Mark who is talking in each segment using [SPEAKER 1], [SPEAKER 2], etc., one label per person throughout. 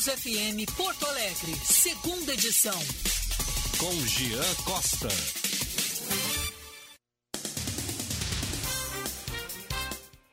[SPEAKER 1] News FM Porto Alegre, segunda edição.
[SPEAKER 2] Com Jean Costa.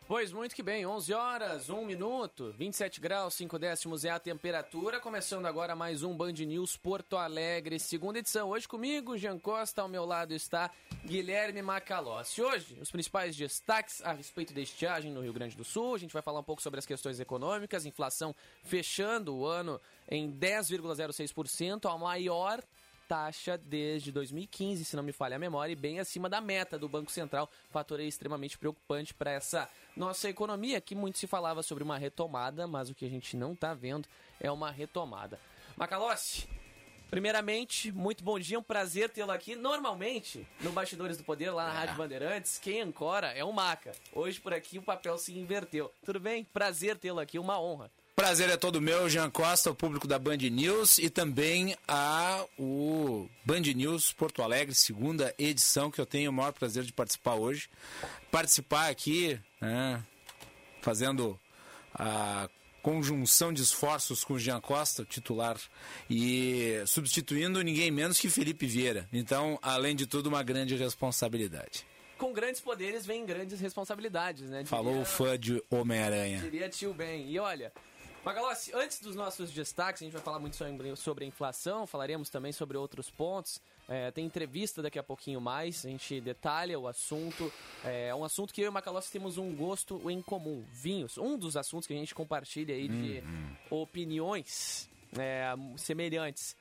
[SPEAKER 3] Pois muito que bem, 11 horas, 1 minuto, 27 graus, 5 décimos é a temperatura. Começando agora mais um Band News Porto Alegre, segunda edição. Hoje comigo, Jean Costa, ao meu lado está Guilherme Macalossi. Hoje, os principais destaques a respeito da estiagem no Rio Grande do Sul. A gente vai falar um pouco sobre as questões econômicas, inflação fechando o ano em 10,06%, a maior taxa desde 2015, se não me falha a memória, e bem acima da meta do Banco Central. Fator extremamente preocupante para essa nossa economia, que muito se falava sobre uma retomada, mas o que a gente não está vendo é uma retomada. Macalossi, Primeiramente, muito bom dia, um prazer tê-lo aqui. Normalmente, no Bastidores do Poder, lá na é. Rádio Bandeirantes, quem ancora é o Maca. Hoje, por aqui, o papel se inverteu. Tudo bem? Prazer tê-lo aqui, uma honra.
[SPEAKER 4] Prazer é todo meu, Jean Costa, o público da Band News e também a o Band News Porto Alegre, segunda edição que eu tenho o maior prazer de participar hoje. Participar aqui, né, fazendo a conjunção de esforços com o Jean Costa, o titular, e substituindo ninguém menos que Felipe Vieira. Então, além de tudo, uma grande responsabilidade
[SPEAKER 3] com grandes poderes vem grandes responsabilidades, né?
[SPEAKER 4] Diria, Falou o fã de Homem-Aranha.
[SPEAKER 3] Diria tio Ben. E olha, Magalossi, antes dos nossos destaques, a gente vai falar muito sobre, sobre a inflação, falaremos também sobre outros pontos. É, tem entrevista daqui a pouquinho mais, a gente detalha o assunto. É um assunto que eu e o Macalossi temos um gosto em comum, vinhos. Um dos assuntos que a gente compartilha aí de uhum. opiniões é, semelhantes.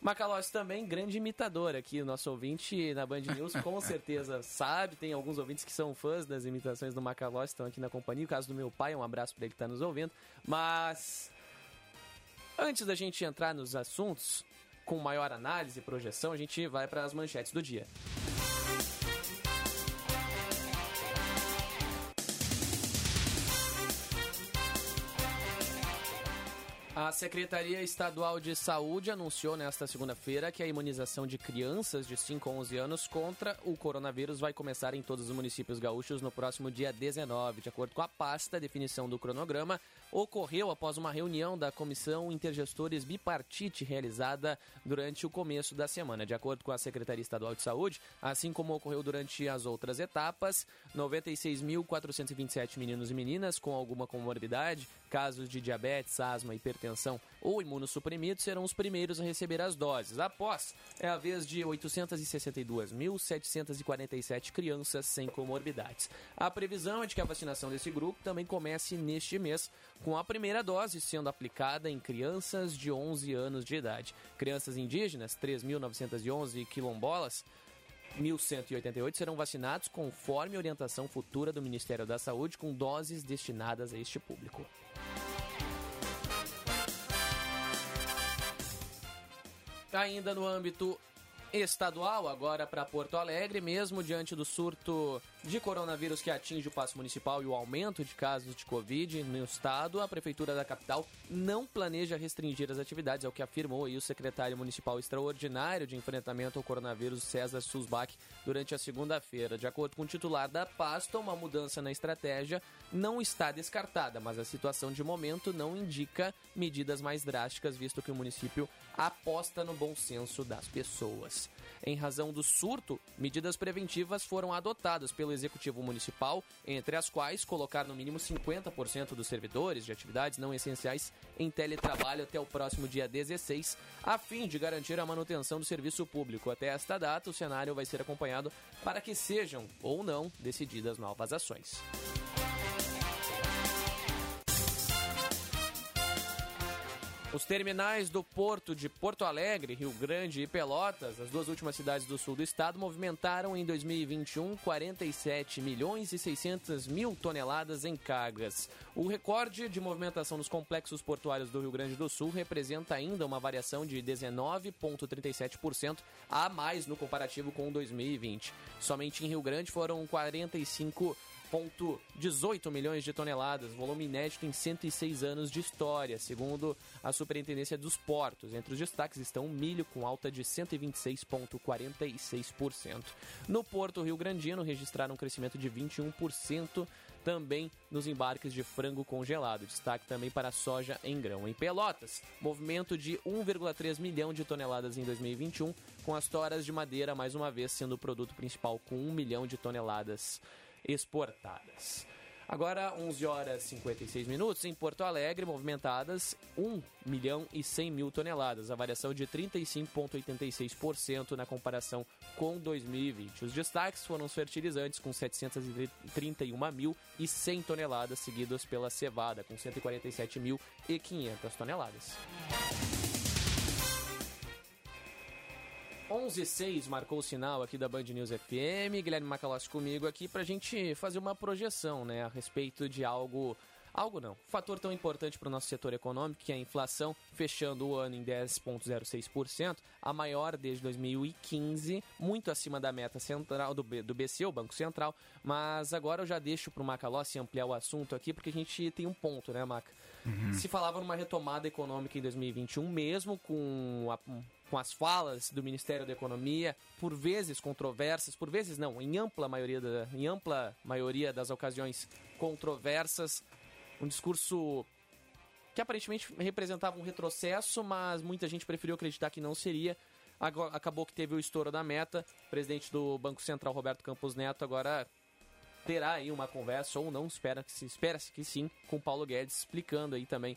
[SPEAKER 3] Macalossi também, grande imitador aqui, o nosso ouvinte na Band News, com certeza sabe. Tem alguns ouvintes que são fãs das imitações do Macalossi, estão aqui na companhia. O caso do meu pai, um abraço para ele que está nos ouvindo. Mas, antes da gente entrar nos assuntos, com maior análise e projeção, a gente vai para as manchetes do dia. A Secretaria Estadual de Saúde anunciou nesta segunda-feira que a imunização de crianças de 5 a 11 anos contra o coronavírus vai começar em todos os municípios gaúchos no próximo dia 19. De acordo com a pasta, a definição do cronograma ocorreu após uma reunião da Comissão Intergestores Bipartite realizada durante o começo da semana. De acordo com a Secretaria Estadual de Saúde, assim como ocorreu durante as outras etapas, 96.427 meninos e meninas com alguma comorbidade, casos de diabetes, asma, hipertensão ou imunossuprimidos serão os primeiros a receber as doses. Após, é a vez de 862.747 crianças sem comorbidades. A previsão é de que a vacinação desse grupo também comece neste mês, com a primeira dose sendo aplicada em crianças de 11 anos de idade. Crianças indígenas, 3.911 quilombolas, 1.188 serão vacinados conforme orientação futura do Ministério da Saúde, com doses destinadas a este público. Ainda no âmbito estadual, agora para Porto Alegre, mesmo diante do surto de coronavírus que atinge o passo municipal e o aumento de casos de Covid no estado, a Prefeitura da capital não planeja restringir as atividades, é o que afirmou o secretário municipal extraordinário de enfrentamento ao coronavírus, César Susbach, durante a segunda-feira. De acordo com o titular da pasta, uma mudança na estratégia não está descartada, mas a situação de momento não indica medidas mais drásticas, visto que o município aposta no bom senso das pessoas. Em razão do surto, medidas preventivas foram adotadas pelo Executivo Municipal, entre as quais colocar no mínimo 50% dos servidores de atividades não essenciais em teletrabalho até o próximo dia 16, a fim de garantir a manutenção do serviço público. Até esta data, o cenário vai ser acompanhado para que sejam ou não decididas novas ações. Os terminais do porto de Porto Alegre, Rio Grande e Pelotas, as duas últimas cidades do sul do estado, movimentaram em 2021 47 milhões e 600 mil toneladas em cargas. O recorde de movimentação nos complexos portuários do Rio Grande do Sul representa ainda uma variação de 19,37% a mais no comparativo com 2020. Somente em Rio Grande foram 45 18 milhões de toneladas, volume inédito em 106 anos de história, segundo a Superintendência dos Portos. Entre os destaques estão o milho com alta de 126,46%. No Porto Rio Grandino registraram um crescimento de 21% também nos embarques de frango congelado. Destaque também para a soja em grão. Em Pelotas, movimento de 1,3 milhão de toneladas em 2021, com as toras de madeira mais uma vez sendo o produto principal com 1 milhão de toneladas exportadas. Agora, 11 horas e 56 minutos, em Porto Alegre, movimentadas 1 milhão e 100 mil toneladas, a variação de 35,86% na comparação com 2020. Os destaques foram os fertilizantes, com 731.100 toneladas, seguidos pela cevada, com 147.500 toneladas. 11:06 marcou o sinal aqui da Band News FM. Guilherme Macalossi comigo aqui para a gente fazer uma projeção, né, a respeito de algo, algo não, fator tão importante para o nosso setor econômico, que é a inflação, fechando o ano em 10,06%, a maior desde 2015, muito acima da meta central do, B, do BC, o Banco Central. Mas agora eu já deixo para o Macalossi ampliar o assunto aqui, porque a gente tem um ponto, né, Maca? Uhum. Se falava numa retomada econômica em 2021, mesmo com a com as falas do Ministério da Economia, por vezes controversas, por vezes não, em ampla maioria, da, em ampla maioria das ocasiões controversas, um discurso que aparentemente representava um retrocesso, mas muita gente preferiu acreditar que não seria. Agora, acabou que teve o estouro da meta. O presidente do Banco Central, Roberto Campos Neto, agora terá aí uma conversa, ou não, espera-se espera que sim, com Paulo Guedes, explicando aí também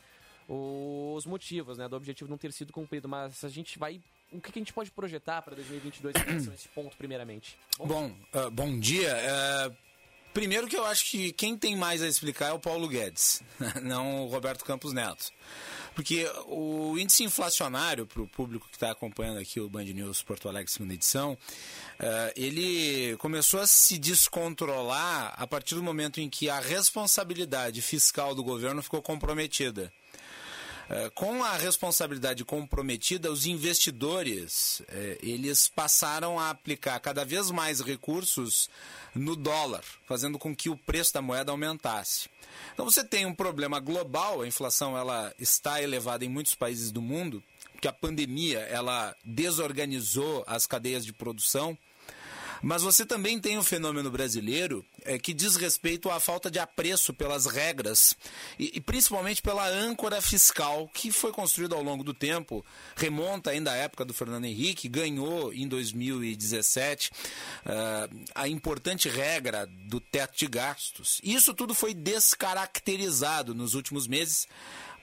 [SPEAKER 3] os motivos né, do objetivo não ter sido cumprido, mas a gente vai. O que, a gente pode projetar para 2022 em relação a esse ponto, primeiramente?
[SPEAKER 4] Bom, bom, uh, bom dia. Uh, primeiro que eu acho que quem tem mais a explicar é o Paulo Guedes, não o Roberto Campos Neto. Porque o índice inflacionário, para o público que está acompanhando aqui o Band News Porto Alegre, segunda edição, uh, ele começou a se descontrolar a partir do momento em que a responsabilidade fiscal do governo ficou comprometida. Eh, com a responsabilidade comprometida, os investidores eh, eles passaram a aplicar cada vez mais recursos no dólar, fazendo com que o preço da moeda aumentasse. Então você tem um problema global, a inflação ela está elevada em muitos países do mundo, porque a pandemia ela desorganizou as cadeias de produção mas você também tem o um fenômeno brasileiro é, que diz respeito à falta de apreço pelas regras e, e, principalmente pela âncora fiscal que foi construída ao longo do tempo, remonta ainda à época do Fernando Henrique, ganhou em 2017 uh, a importante regra do teto de gastos. Isso tudo foi descaracterizado nos últimos meses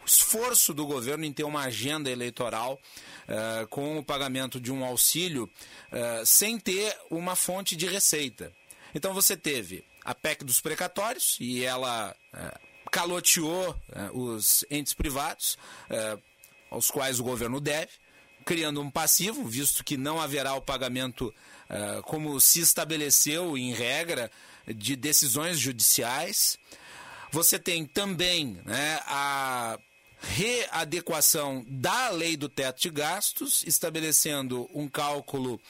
[SPEAKER 4] esforço do governo em ter uma agenda eleitoral uh, com o pagamento de um auxílio uh, sem ter uma fonte de receita. Então você teve a PEC dos precatórios e ela uh, caloteou os entes privados, aos quais o governo deve, criando um passivo, visto que não haverá o pagamento como se estabeleceu em regra de decisões judiciais. Você tem também né, a readequação da lei do teto de gastos, estabelecendo um cálculo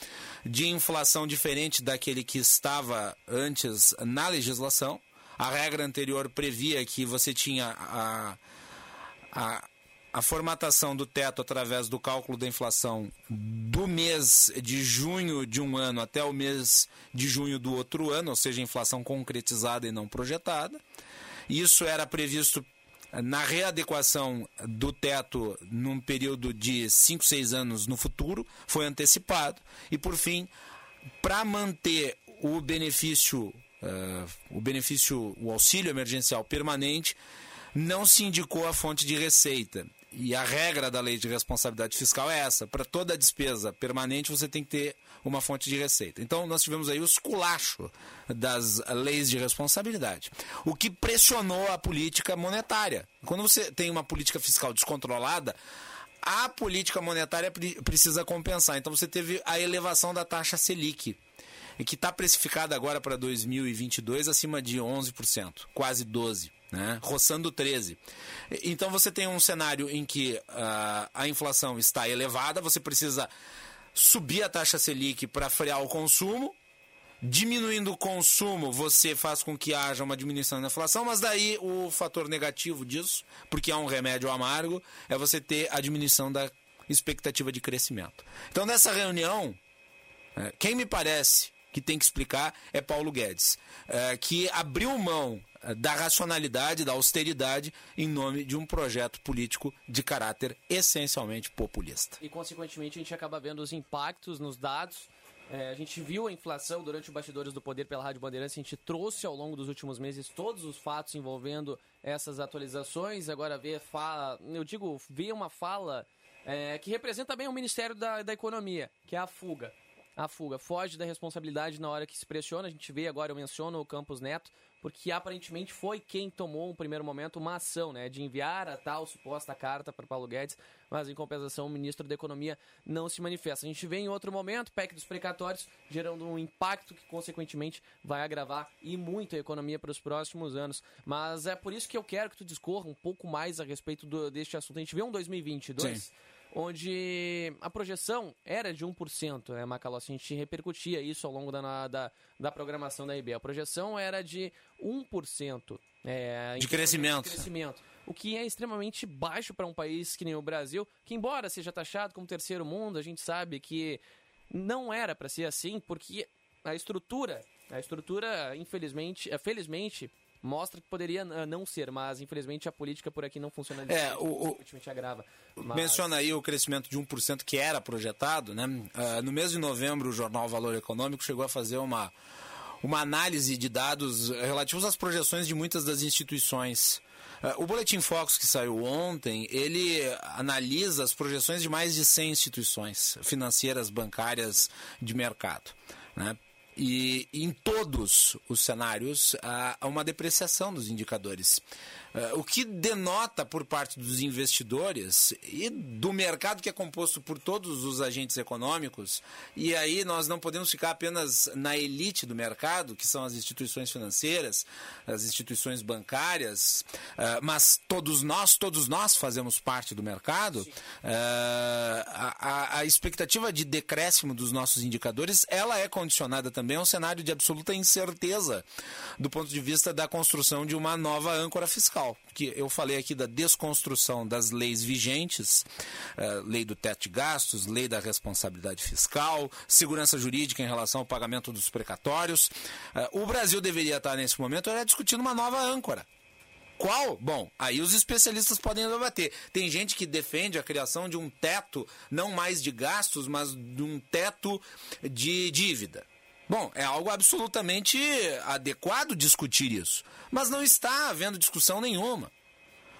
[SPEAKER 4] de inflação diferente daquele que estava antes na legislação. A regra anterior previa que você tinha a, a, a formatação do teto através do cálculo da inflação do mês de junho de um ano até o mês de junho do outro ano, ou seja, inflação concretizada e não projetada. Isso era previsto na readequação do teto num período de 5, 6 anos no futuro, foi antecipado. E, por fim, para manter o benefício, uh, o benefício, o auxílio emergencial permanente, não se indicou a fonte de receita. E a regra da lei de responsabilidade fiscal é essa: para toda despesa permanente você tem que ter uma fonte de receita. Então nós tivemos aí o esculacho das leis de responsabilidade, o que pressionou a política monetária. Quando você tem uma política fiscal descontrolada, a política monetária precisa compensar. Então você teve a elevação da taxa Selic, que está precificada agora para 2022 acima de 11%, quase 12%. Né? roçando 13. Então você tem um cenário em que uh, a inflação está elevada, você precisa subir a taxa Selic para frear o consumo Diminuindo o consumo, você faz com que haja uma diminuição da inflação, mas daí o fator negativo disso, porque é um remédio amargo, é você ter a diminuição da expectativa de crescimento. Então, nessa reunião, é, quem me parece que tem que explicar é Paulo Guedes, é, que abriu mão da racionalidade, da austeridade, em nome de um projeto político de caráter essencialmente populista.
[SPEAKER 3] E, consequentemente, a gente acaba vendo os impactos nos dados é, a gente viu a inflação durante o Bastidores do Poder pela Rádio Bandeirantes, a gente trouxe ao longo dos últimos meses todos os fatos envolvendo essas atualizações. Agora vê fala, eu digo, vê uma fala é, que representa bem o Ministério da, da Economia, que é a fuga. A fuga foge da responsabilidade na hora que se pressiona. A gente vê agora, eu menciono o Campos Neto, porque aparentemente foi quem tomou, no primeiro momento, uma ação, né, de enviar a tal suposta carta para Paulo Guedes, mas em compensação o ministro da Economia não se manifesta. A gente vê em outro momento, PEC dos precatórios, gerando um impacto que, consequentemente, vai agravar e muito a economia para os próximos anos. Mas é por isso que eu quero que tu discorra um pouco mais a respeito do, deste assunto. A gente vê um 2022... Sim onde a projeção era de 1%, né, Macalossi? A gente repercutia isso ao longo da, da, da programação da IB. A projeção era de 1%. É,
[SPEAKER 4] de crescimento.
[SPEAKER 3] De crescimento. O que é extremamente baixo para um país que nem o Brasil, que embora seja taxado como terceiro mundo, a gente sabe que não era para ser assim, porque a estrutura, a estrutura, infelizmente, é, felizmente, mostra que poderia ah, não ser, mas infelizmente a política por aqui não funciona
[SPEAKER 4] é, o, o agrava. Mas... Menciona aí o crescimento de 1% que era projetado, né? Uh, no mês de novembro, o jornal Valor Econômico chegou a fazer uma, uma análise de dados relativos às projeções de muitas das instituições. Uh, o Boletim Focus que saiu ontem, ele analisa as projeções de mais de 100 instituições financeiras, bancárias de mercado. Né? E em todos os cenários há uma depreciação dos indicadores. Eh, o que denota por parte dos investidores e do mercado que é composto por todos os agentes econômicos, e aí nós não podemos ficar apenas na elite do mercado, que são as instituições financeiras, as instituições bancárias, eh, mas todos nós, todos nós fazemos parte do mercado, eh, a, a expectativa de decréscimo dos nossos indicadores, ela é condicionada também a um cenário de absoluta incerteza do ponto de vista da construção de uma nova âncora fiscal que eu falei aqui da desconstrução das leis vigentes, uh, lei do teto de gastos, lei da responsabilidade fiscal, segurança jurídica em relação ao pagamento dos precatórios. Uh, o Brasil deveria estar nesse momento era discutindo uma nova âncora. Qual? Bom, aí os especialistas podem debater. Tem gente que defende a criação de um teto, não mais de gastos, mas de um teto de dívida. Bom, é algo absolutamente adequado discutir isso, mas não está havendo discussão nenhuma.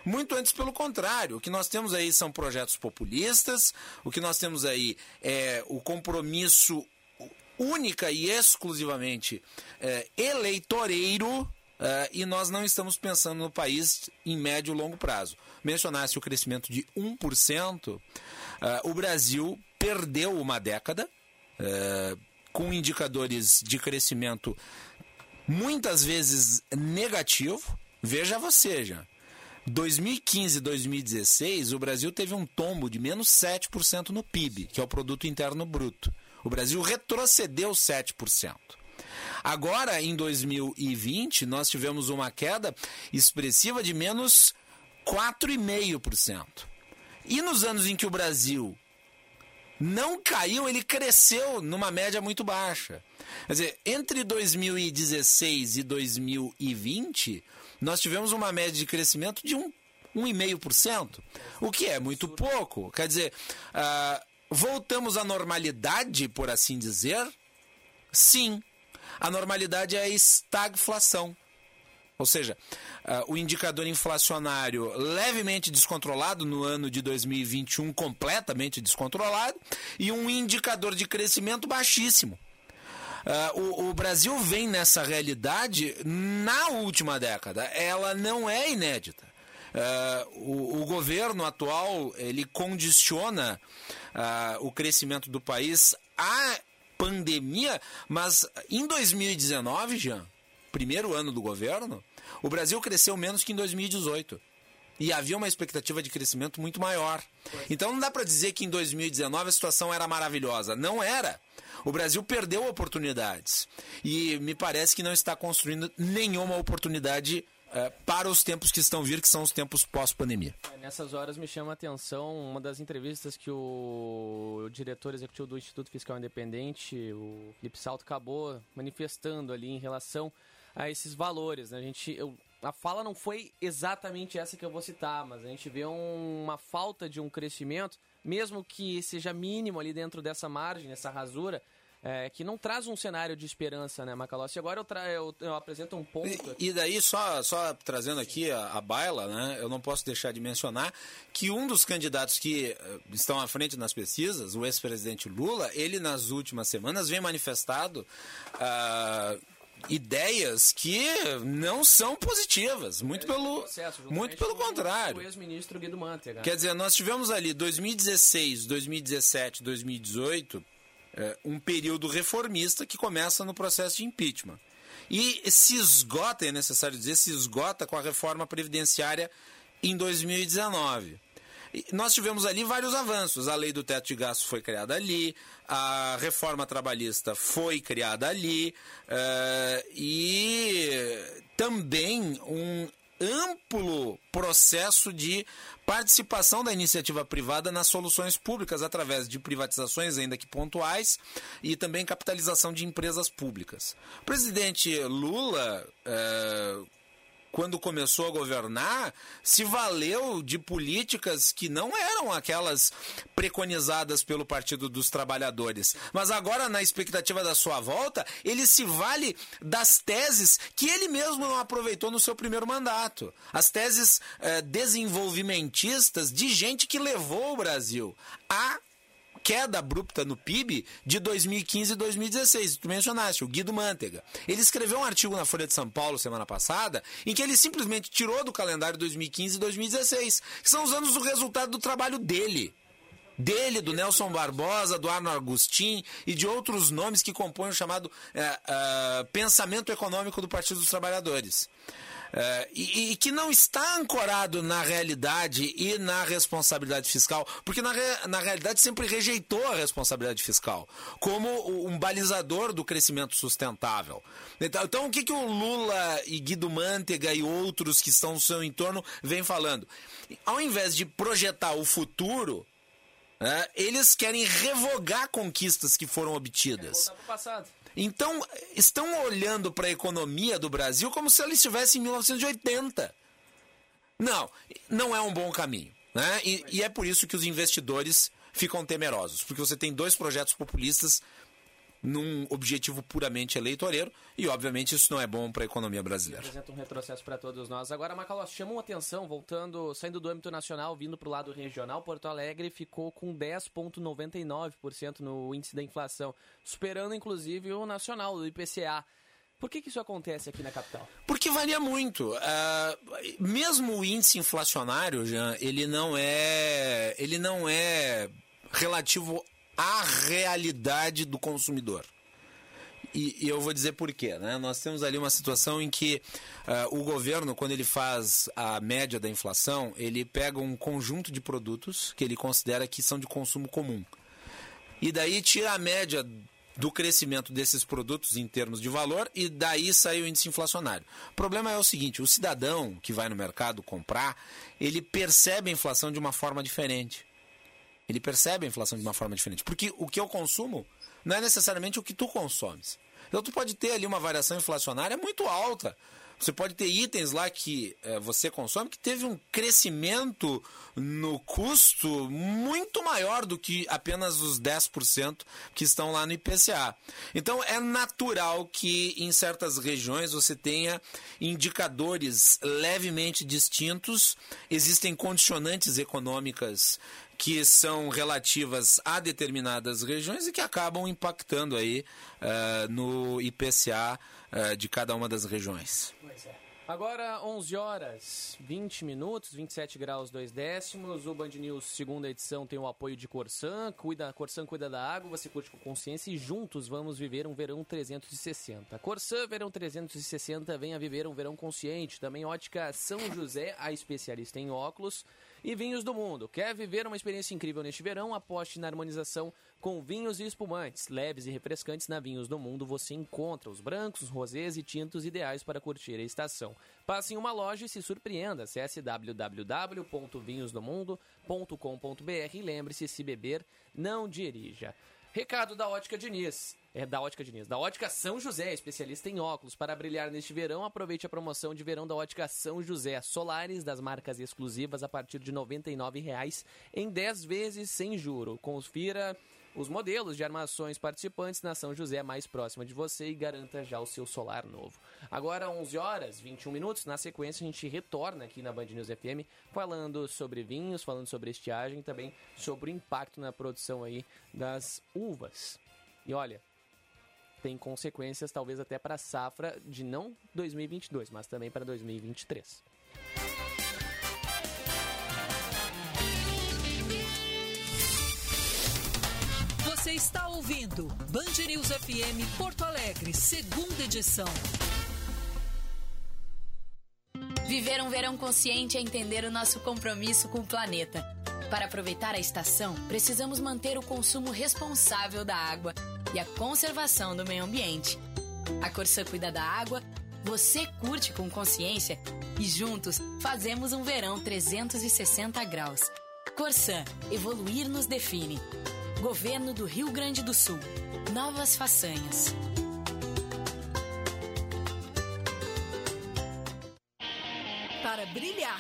[SPEAKER 4] Muito antes pelo contrário, o que nós temos aí são projetos populistas, o que nós temos aí é o compromisso única e exclusivamente é, eleitoreiro é, e nós não estamos pensando no país em médio e longo prazo. Mencionasse o crescimento de 1%, é, o Brasil perdeu uma década. É, com indicadores de crescimento muitas vezes negativo. Veja você, já. 2015 e 2016, o Brasil teve um tombo de menos 7% no PIB, que é o Produto Interno Bruto. O Brasil retrocedeu 7%. Agora, em 2020, nós tivemos uma queda expressiva de menos 4,5%. E nos anos em que o Brasil não caiu, ele cresceu numa média muito baixa. Quer dizer, entre 2016 e 2020, nós tivemos uma média de crescimento de um 1,5%, o que é muito pouco. Quer dizer, uh, voltamos à normalidade, por assim dizer? Sim. A normalidade é a estagflação. Ou seja, uh, o indicador inflacionário levemente descontrolado no ano de 2021, completamente descontrolado, e um indicador de crescimento baixíssimo. Uh, o, o, Brasil vem nessa realidade na última década. Ela não é inédita. Uh, o, o, governo atual ele condiciona uh, o crescimento do país à pandemia, mas em 2019, Jean, primeiro ano do governo, o Brasil cresceu menos que em 2018. E havia uma expectativa de crescimento muito maior. Então não dá para dizer que em 2019 a situação era maravilhosa. Não era. O Brasil perdeu oportunidades e me parece que não está construindo nenhuma oportunidade é, para os tempos que estão vir, que são os tempos pós-pandemia.
[SPEAKER 3] Nessas horas me chama a atenção uma das entrevistas que o, o, diretor executivo do Instituto Fiscal Independente, o Felipe Salto, acabou manifestando ali em relação a esses valores. Né? A, gente, eu, a fala não foi exatamente essa que eu vou citar, mas a gente vê um, uma falta de um crescimento, mesmo que seja mínimo ali dentro dessa margem, essa rasura, é, que não traz um cenário de esperança, né, Macalossi? Agora eu, tra eu, eu, apresento um ponto.
[SPEAKER 4] E, e, daí, só, só trazendo aqui a, a, baila, né, eu não posso deixar de mencionar que um dos candidatos que uh, estão à frente nas pesquisas, o ex-presidente Lula, ele nas últimas semanas vem manifestado. Uh, ideias que não são positivas, muito pelo processo, muito pelo contrário. Quer dizer, nós tivemos ali 2016, 2017, 2018 é, um período reformista que começa no processo de impeachment. E se esgota, é necessário dizer, se esgota com a reforma previdenciária em 2019. Nós tivemos ali vários avanços. A lei do teto de gastos foi criada ali, a reforma trabalhista foi criada ali, uh, e também um amplo processo de participação da iniciativa privada nas soluções públicas através de privatizações, ainda que pontuais, e também capitalização de empresas públicas. O presidente Lula, é, quando começou a governar, se valeu de políticas que não eram aquelas preconizadas pelo Partido dos Trabalhadores. Mas agora, na expectativa da sua volta, ele se vale das teses que ele mesmo não aproveitou no seu primeiro mandato. As teses eh, desenvolvimentistas de gente que levou o Brasil a queda abrupta no PIB de 2015 e 2016. Tu mencionaste, o Guido Mantega. Ele escreveu um artigo na Folha de São Paulo semana passada em que ele simplesmente tirou do calendário 2015 e 2016, que são os anos do resultado do trabalho dele dele, do Nelson Barbosa, do Arno Agustin e de outros nomes que compõem o chamado é, é, pensamento econômico do Partido dos Trabalhadores. É, e, e, que não está ancorado na realidade e na responsabilidade fiscal, porque na, na realidade sempre rejeitou a responsabilidade fiscal como um balizador do crescimento sustentável. Então, então o que, que o Lula e Guido Mantega e outros que estão no seu entorno vêm falando? Ao invés de projetar o futuro, é, eles querem revogar conquistas que foram obtidas. Então, estão olhando para a economia do Brasil como se ela estivesse em 1980. Não, não é um bom caminho. Né? E, e é por isso que os investidores ficam temerosos, porque você tem dois projetos populistas num objetivo puramente eleitoreiro e, obviamente, isso não é bom para a economia brasileira.
[SPEAKER 3] Representa um retrocesso para todos nós. Agora, Macalós, chamou atenção, voltando, saindo do âmbito nacional, vindo para o lado regional, Porto Alegre ficou com 10,99% no índice da inflação, superando inclusive o nacional, do IPCA. Por que, que, isso acontece aqui na capital?
[SPEAKER 4] Porque varia muito. Uh, mesmo o índice inflacionário, Jean, ele não é, ele não é relativo a realidade do consumidor. E, e, eu vou dizer por quê. Né? Nós temos ali uma situação em que uh, o governo, quando ele faz a média da inflação, ele pega um conjunto de produtos que ele considera que são de consumo comum. E daí tira a média do crescimento desses produtos em termos de valor e daí sai o índice inflacionário. O problema é o seguinte, o cidadão que vai no mercado comprar, ele percebe a inflação de uma forma diferente. Ele percebe a inflação de uma forma diferente. Porque o que eu consumo não é necessariamente o que tu consomes. Então tu pode ter ali uma variação inflacionária muito alta. Você pode ter itens lá que é, você consome que teve um crescimento no custo muito maior do que apenas os 10% que estão lá no IPCA. Então é natural que em certas regiões você tenha indicadores levemente distintos, existem condicionantes econômicas que são relativas a determinadas regiões e que acabam impactando aí uh, no IPCA uh, eh, de cada uma das regiões.
[SPEAKER 3] Pois é. Agora, 11 horas 20 minutos, 27 graus 2 décimos. O Band News, segunda edição, tem o apoio de Corsan. Cuida, Corsan cuida da água, você curte com consciência e juntos vamos viver um verão 360. Corsan, verão 360, venha viver um verão consciente. Também ótica São José, a especialista em óculos. E Vinhos do Mundo. Quer viver uma experiência incrível neste verão? Aposte na harmonização com vinhos e espumantes. Leves e refrescantes na Vinhos do Mundo você encontra os brancos, rosés e tintos ideais para curtir a estação. Passe em uma loja e se surpreenda. Acesse www.vinhosdomundo.com.br e lembre-se, se beber, não dirija. Recado da Ótica Diniz. É da Ótica Diniz. Da Ótica São José, especialista em óculos. Para brilhar neste verão, aproveite a promoção de verão da Ótica São José. Solares das marcas exclusivas a partir de R$ 99,00 em 10 vezes sem juro. Confira os modelos de armações participantes na São José mais próxima de você e garanta já o seu solar novo. Agora, 11 horas 21 minutos. Na sequência, a gente retorna aqui na Band News FM falando sobre vinhos, falando sobre estiagem e também sobre o impacto na produção aí das uvas. E olha, tem consequências talvez até para a safra de não 2022, mas também para 2023.
[SPEAKER 1] Você está ouvindo Band News FM Porto Alegre, segunda edição.
[SPEAKER 5] Viver um verão consciente é entender o nosso compromisso com o planeta. Para aproveitar a estação, precisamos manter o consumo responsável da água e a conservação do meio ambiente. A Corsã cuida da água, você curte com consciência e juntos fazemos um verão 360 graus. Corsã, evoluir nos define. Governo do Rio Grande do Sul. Novas façanhas.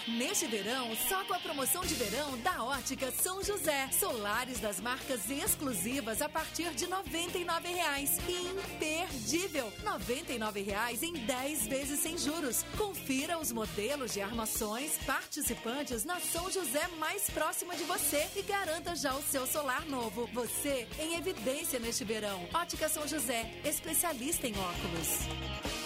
[SPEAKER 1] Neste verão, só com a promoção de verão da Ótica São José. Solares das marcas exclusivas a partir de R$ 99,00. Imperdível! R$ 99,00 em 10 vezes sem juros. Confira os modelos de armações participantes na São José mais próxima de você e garanta já o seu solar novo. Você em evidência neste verão. Ótica São José, especialista em óculos.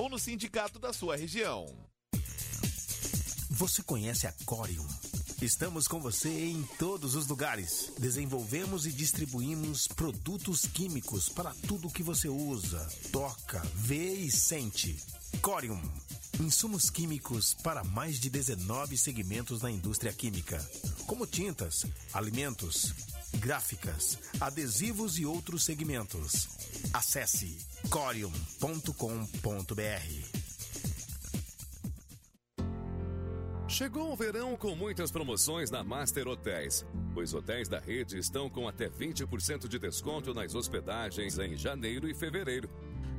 [SPEAKER 6] ou no sindicato da sua região.
[SPEAKER 7] Você conhece a Corium? Estamos com você em todos os lugares. Desenvolvemos e distribuímos produtos químicos para tudo que você usa, toca, vê e sente. Corium. Insumos químicos para mais de 19 segmentos na indústria química, como tintas, alimentos, gráficas, adesivos e outros segmentos. Acesse corium.com.br.
[SPEAKER 2] Chegou o verão com muitas promoções na Master Hotéis. Os hotéis da rede estão com até 20% de desconto nas hospedagens em janeiro e fevereiro.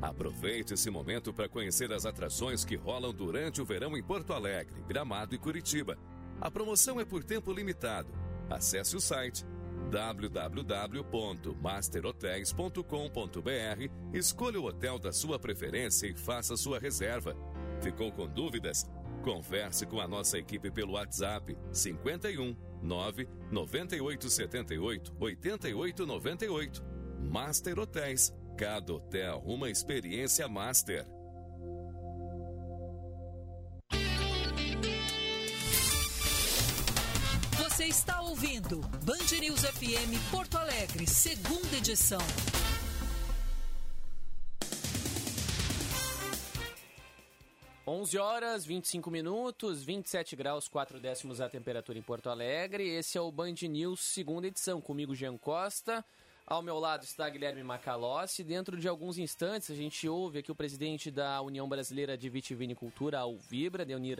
[SPEAKER 2] Aproveite esse momento para conhecer as atrações que rolam durante o verão em Porto Alegre, Gramado e Curitiba. A promoção é por tempo limitado. Acesse o site www.masterhotels.com.br, escolha o hotel da sua preferência e faça sua reserva. Ficou com dúvidas? Converse com a nossa equipe pelo WhatsApp 51 9 98 78 88 98. Master Hotéis. Cada hotel uma experiência master.
[SPEAKER 1] Você está ouvindo Band News FM Porto Alegre, segunda edição.
[SPEAKER 3] Onze horas, 25 minutos, 27 graus, 4 décimos a temperatura em Porto Alegre. Esse é o Band News, segunda edição. Comigo, Jean Costa. Ao meu lado está Guilherme Macalossi. Dentro de alguns instantes, a gente ouve aqui o presidente da União Brasileira de Vitivinicultura, a Vibra, Deunir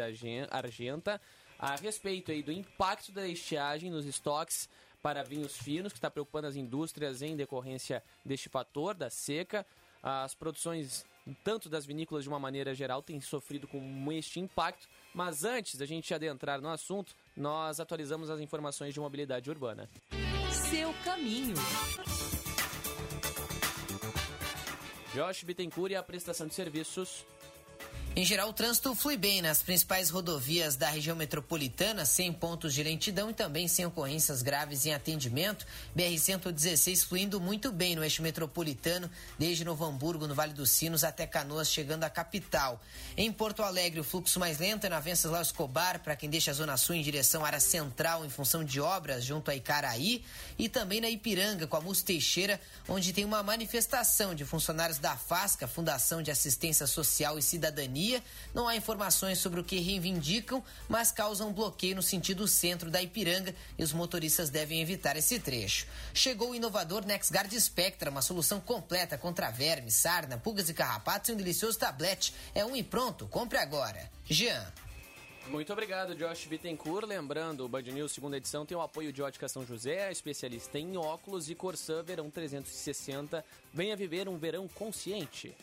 [SPEAKER 3] Argenta, a respeito aí do impacto da estiagem nos estoques para vinhos finos, que está preocupando as indústrias em decorrência deste fator, da seca. As produções, tanto das vinícolas de uma maneira geral, têm sofrido com este impacto. Mas antes da gente adentrar no assunto, nós atualizamos as informações de mobilidade urbana.
[SPEAKER 1] Seu caminho.
[SPEAKER 3] Josh Bittencourt e a prestação de serviços
[SPEAKER 8] Em geral, o trânsito flui bem nas principais rodovias da região metropolitana, sem pontos de lentidão e também sem ocorrências graves em atendimento. BR-116 fluindo muito bem no eixo metropolitano, desde Novo Hamburgo, no Vale dos Sinos, até Canoas, chegando à capital. Em Porto Alegre, o fluxo mais lento é na Venceslau Escobar, para quem deixa a Zona Sul em direção à área central, em função de obras junto a Icaraí. E também na Ipiranga, com a Mus Teixeira, onde tem uma manifestação de funcionários da FASCA, Fundação de Assistência Social e Cidadania não há informações sobre o que reivindicam, mas causam bloqueio no sentido centro da Ipiranga e os motoristas devem evitar esse trecho. Chegou o inovador NexGuard Spectra, uma solução completa contra vermes, sarna, pulgas e carrapatos e um delicioso tablete. É um e pronto, compre agora. Jean.
[SPEAKER 3] Muito obrigado, Josh Bittencourt. Lembrando, o Band News segunda edição tem o apoio de Ótica São José, especialista em óculos e Corsã Verão 360. Venha viver um verão consciente.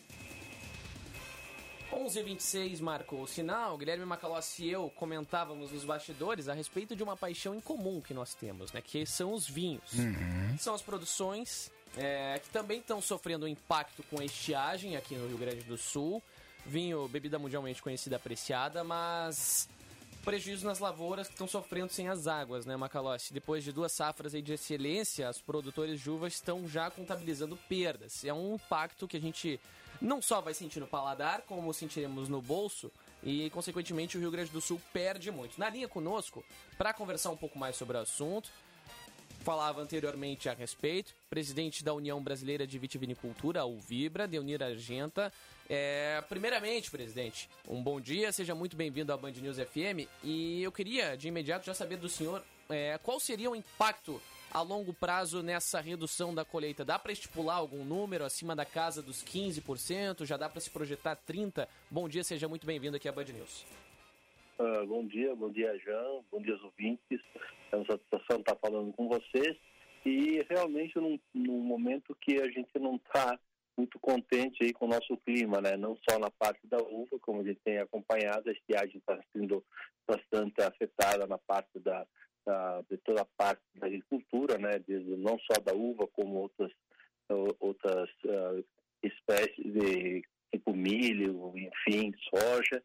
[SPEAKER 3] 11:26 marcou o sinal. Guilherme Macalossi e eu comentávamos nos bastidores a respeito de uma paixão em comum que nós temos, né? Que são os vinhos.
[SPEAKER 4] Uhum.
[SPEAKER 3] São as produções é, que também estão sofrendo um impacto com a estiagem aqui no Rio Grande do Sul. Vinho, bebida mundialmente conhecida, apreciada, mas prejuízo nas lavouras que estão sofrendo sem as águas, né, Macalossi? Depois de duas safras de excelência, os produtores de uvas estão já contabilizando perdas. É um impacto que a gente não só vai sentir no paladar, como sentiremos no bolso e, consequentemente, o Rio Grande do Sul perde muito. Na linha conosco, para conversar um pouco mais sobre o assunto, falava anteriormente a respeito, presidente da União Brasileira de Vitivinicultura, o Vibra, Deunir Argenta. É, primeiramente, presidente, um bom dia, seja muito bem-vindo à Band News FM e eu queria, de imediato, já saber do senhor é, qual seria o impacto a longo prazo nessa redução da colheita? Dá para estipular algum número acima da casa dos 15%? Já dá para se projetar 30%? Bom dia, seja muito bem-vindo aqui à Band News.
[SPEAKER 9] Uh, bom dia, bom dia, Jean, bom dia ouvintes. É uma satisfação estar falando com vocês. E realmente num, num momento que a gente não está muito contente aí com o nosso clima, né? Não só na parte da uva, como a gente tem acompanhado, a estiagem está sendo bastante afetada na parte da, da, de toda a parte da agricultura, né, desde, não só da uva, como outras, outras uh, espécies de tipo milho, enfim, soja.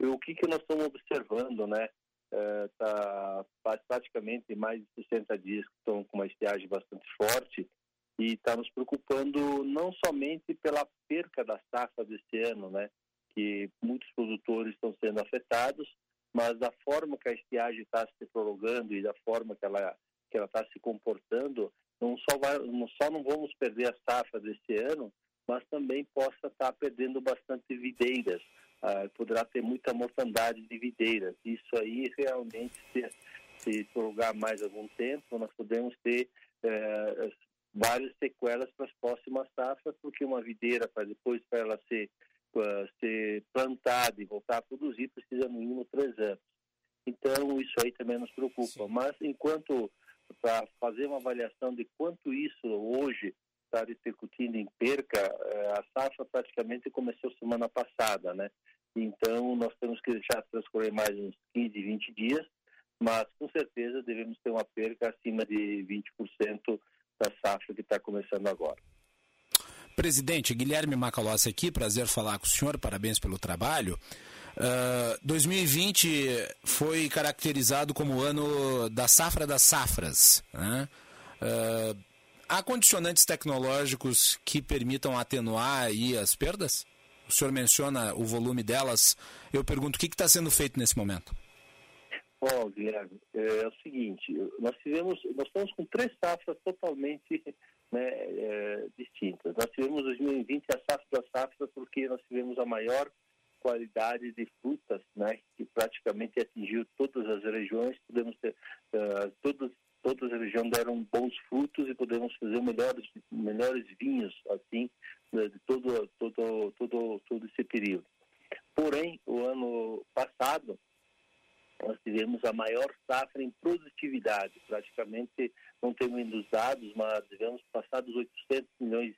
[SPEAKER 9] E o que, que nós estamos observando, né? Está uh, praticamente mais de 60 dias que estão com uma estiagem bastante forte e está nos preocupando não somente pela perca da safra desse ano, né? Que muitos produtores estão sendo afetados, mas da forma que a estiagem está se prolongando e da forma que ela que ela está se comportando, não só vai, não só não vamos perder a safra desse ano, mas também possa estar tá perdendo bastante videiras. Ah, poderá ter muita mortandade de videiras. Isso aí realmente se, se prolongar mais algum tempo, nós podemos ter eh, várias sequelas para as próximas safras, porque uma videira para depois para ela ser ser plantada e voltar a produzir precisa no mínimo três anos. Então, isso aí também nos preocupa. Sim. Mas, enquanto para fazer uma avaliação de quanto isso hoje está repercutindo em perca, eh, a safra praticamente começou semana passada, né? Então, nós temos que deixar transcorrer mais uns 15, 20 dias, mas com certeza devemos ter uma perca acima de 20% da safra que está começando agora.
[SPEAKER 4] Presidente, Guilherme Macalossi aqui, prazer falar com o senhor, parabéns pelo trabalho. Uh, 2020 foi caracterizado como o ano da safra das safras. Né? Uh, há condicionantes tecnológicos que permitam atenuar aí as perdas? O senhor menciona o volume delas. Eu pergunto, o que está sendo feito nesse momento?
[SPEAKER 9] Bom, Guilherme, é, é o seguinte, nós tivemos, nós estamos com três safras totalmente né, é, distintas. Nós tivemos 2020 a safra safra porque nós tivemos a maior qualidade de frutas, né, que praticamente atingiu todas as regiões. Podemos ter uh, todas todas as regiões deram bons frutos e podemos fazer melhores melhores vinhos assim né, de todo todo todo todo esse período. Porém, o ano passado nós tivemos a maior safra em produtividade, praticamente não temos os dados, mas tivemos passar dos 800 milhões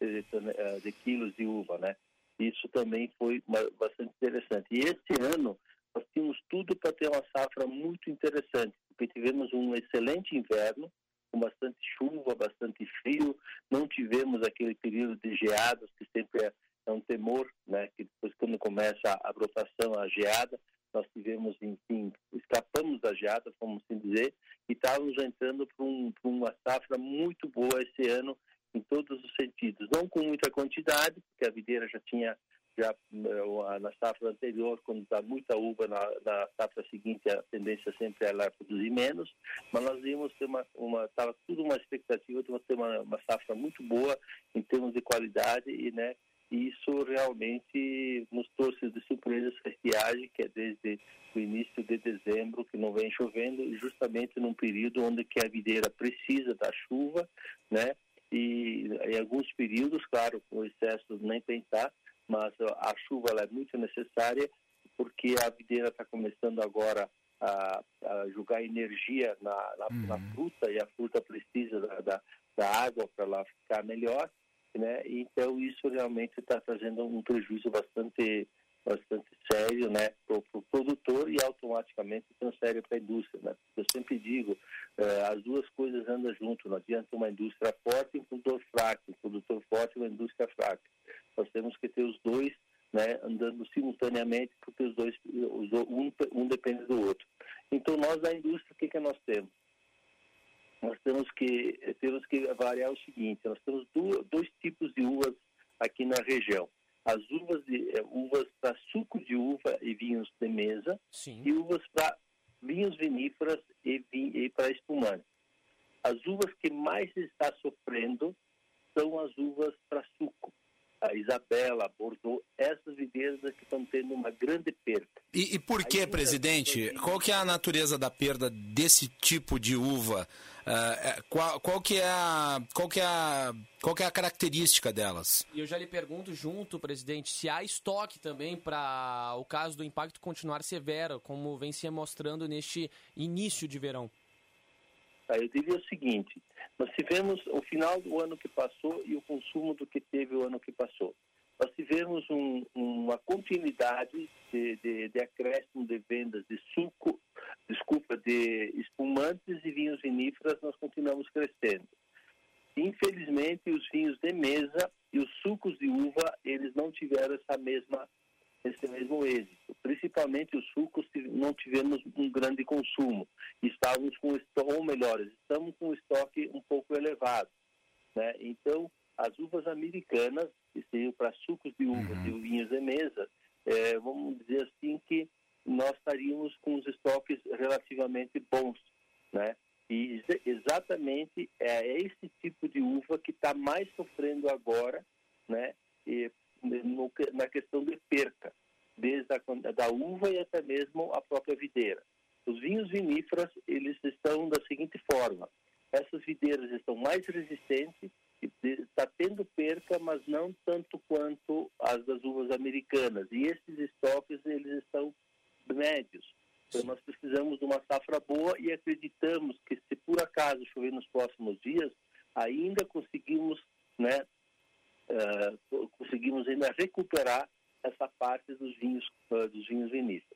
[SPEAKER 9] de, eh, de, quilos de uva, né? Isso também foi bastante interessante. E esse ano nós tínhamos tudo para ter uma safra muito interessante, porque tivemos um excelente inverno, com bastante chuva, bastante frio, não tivemos aquele período de geadas que sempre é, é um temor, né? Que depois quando começa a brotação, a geada, nós tivemos, enfim, escapamos da geada, vamos assim dizer, e estávamos entrando para um, uma safra muito boa esse ano em todos os sentidos. Não com muita quantidade, porque a videira já tinha, já eh, na safra anterior, quando dá muita uva, na, na safra seguinte a tendência sempre era produzir menos, mas nós íamos ter uma, uma estava tudo uma expectativa de ter uma, uma safra muito boa em termos de qualidade e, né, isso realmente nos trouxe de surpresa essa estiagem, que é desde o início de dezembro, que não vem chovendo, justamente num período onde que a videira precisa da chuva, né? E em alguns períodos, claro, com excesso nem pensar, mas a chuva é muito necessária, porque a videira está começando agora a, a jogar energia na, na, uhum. na, fruta, e a fruta precisa da, da, da água para ela ficar melhor, né? Então isso realmente está trazendo um prejuízo bastante bastante sério, né, para o pro produtor e automaticamente transfere para a indústria, né? Eu sempre digo, eh, as duas coisas andam junto. Não adianta uma indústria forte e um produtor fraco, um produtor forte e uma indústria fraca. Nós temos que ter os dois, né, andando simultaneamente, porque os dois, um, um depende do outro. Então nós da indústria, o que que nós temos? nós temos que temos que avaliar o seguinte: nós temos dois tipos de uvas aqui na região. As uvas de é, uvas para suco de uva e vinhos de mesa
[SPEAKER 3] Sim.
[SPEAKER 9] e uvas para vinhos viníferas e, e para espumante. As uvas que mais está sofrendo são as uvas para suco a Isabela, a Bordeaux, essas videiras é que estão tendo uma grande perda.
[SPEAKER 4] E, e por que, presidente? Qual que é a natureza da perda desse tipo de uva? Uh, qual, qual, que é a, qual, que é a, qual que é a característica delas?
[SPEAKER 3] E eu já lhe pergunto junto, presidente, se há estoque também para o caso do impacto continuar severo, como vem se mostrando neste início de verão.
[SPEAKER 9] Tá, eu diria o seguinte, nós tivemos o final do ano que passou e o consumo do que teve o ano que passou. Nós tivemos um, uma continuidade de, de, de, acréscimo de vendas de suco, desculpa, de espumantes e vinhos viníferas, nós continuamos crescendo. Infelizmente, os vinhos de mesa e os sucos de uva, eles não tiveram essa mesma esse mesmo êxito. Principalmente os sucos não tivemos um grande consumo. Estávamos com ou melhor, estamos com um estoque um pouco elevado. Né? Então, as uvas americanas, que seriam para sucos de uvas uhum. e vinhos de mesa, é, vamos dizer assim que nós estaríamos com os estoques relativamente bons, né? E exatamente é esse tipo de uva que está mais sofrendo agora, né? E no, na questão de perca, desde a da uva e até mesmo a própria videira. Os vinhos viníferos, eles estão da seguinte forma, essas videiras estão mais resistentes, está tendo perca, mas não tanto quanto as das uvas americanas. E esses estoques, eles estão médios. Então, nós precisamos de uma safra boa e acreditamos que, se por acaso chover nos próximos dias, ainda conseguimos né, uh, conseguimos ainda recuperar essa parte dos vinhos, uh, dos vinhos viníferos.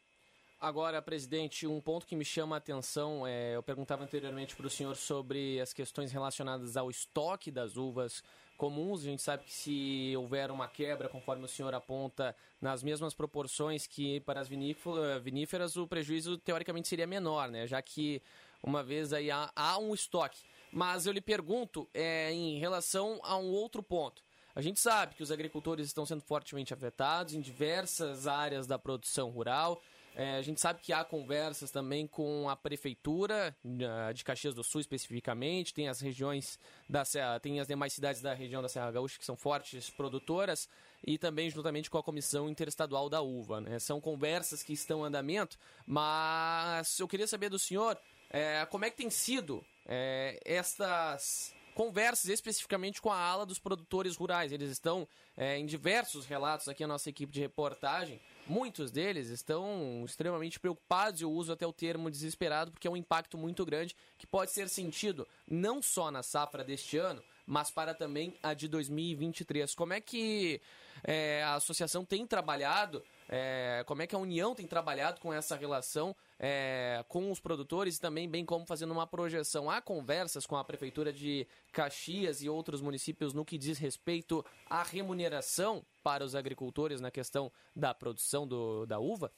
[SPEAKER 3] Agora, presidente, um ponto que me chama a atenção, é, eu perguntava anteriormente para o senhor sobre as questões relacionadas ao estoque das uvas comuns. A gente sabe que se houver uma quebra, conforme o senhor aponta, nas mesmas proporções que para as viníferas, o prejuízo teoricamente seria menor, né? Já que uma vez aí há, há um estoque. Mas eu lhe pergunto é, em relação a um outro ponto. A gente sabe que os agricultores estão sendo fortemente afetados em diversas áreas da produção rural. É, a gente sabe que há conversas também com a prefeitura uh, de Caxias do Sul especificamente, tem as regiões da Serra, tem as demais cidades da região da Serra Gaúcha que são fortes produtoras e também juntamente com a Comissão Interestadual da Uva. Né? São conversas que estão em andamento, mas eu queria saber do senhor é, como é que tem sido é, estas conversas especificamente com a ala dos produtores rurais. Eles estão é, em diversos relatos aqui, a nossa equipe de reportagem. Muitos deles estão extremamente preocupados, e eu uso até o termo desesperado, porque é um impacto muito grande que pode ser sentido não só na safra deste ano, mas para também a de 2023. Como é que é, a associação tem trabalhado, é, como é que a União tem trabalhado com essa relação é, com os produtores e também bem como fazendo uma projeção. Há conversas com a Prefeitura de Caxias e outros municípios no que diz respeito à remuneração para os agricultores na questão da produção do, da uva?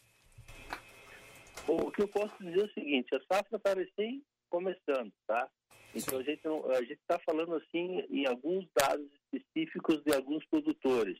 [SPEAKER 9] O que eu posso dizer é o seguinte, a safra está recém começando, tá? Então a gente a gente está falando assim em alguns dados específicos de alguns produtores.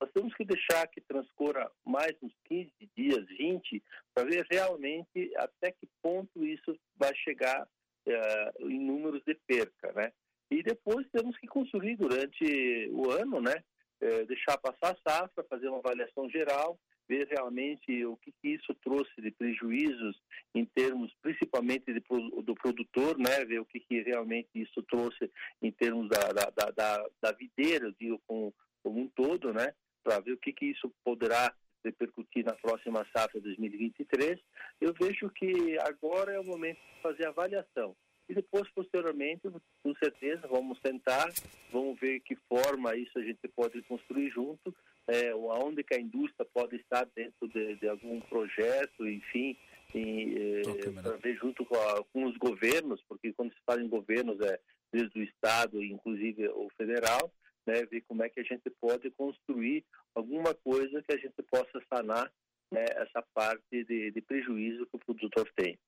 [SPEAKER 9] Nós temos que deixar que transcorra mais uns 15 dias, 20, para ver realmente até que ponto isso vai chegar uh, em números de perca, né? E depois temos que construir durante o ano, né? Uh, deixar passar a safra, fazer uma avaliação geral, ver realmente o que, isso trouxe de prejuízos em termos, principalmente de, do produtor, né? Ver o que, que realmente isso trouxe em termos da, da, da, da, videira, digo, como, como um todo, né? Para ver o que, que isso poderá repercutir na próxima safra 2023, eu vejo que agora é o momento de fazer a avaliação. E depois, posteriormente, com certeza, vamos sentar, vamos ver que forma isso a gente pode construir junto, é, aonde que a indústria pode estar dentro de, de algum projeto, enfim, é, para ver junto com, a, com, os governos, porque quando se fala em governos é desde o Estado, inclusive o federal, né, ver como é que a gente pode construir alguma coisa que a gente possa sanar né, essa parte de, de prejuízo que o produtor tem.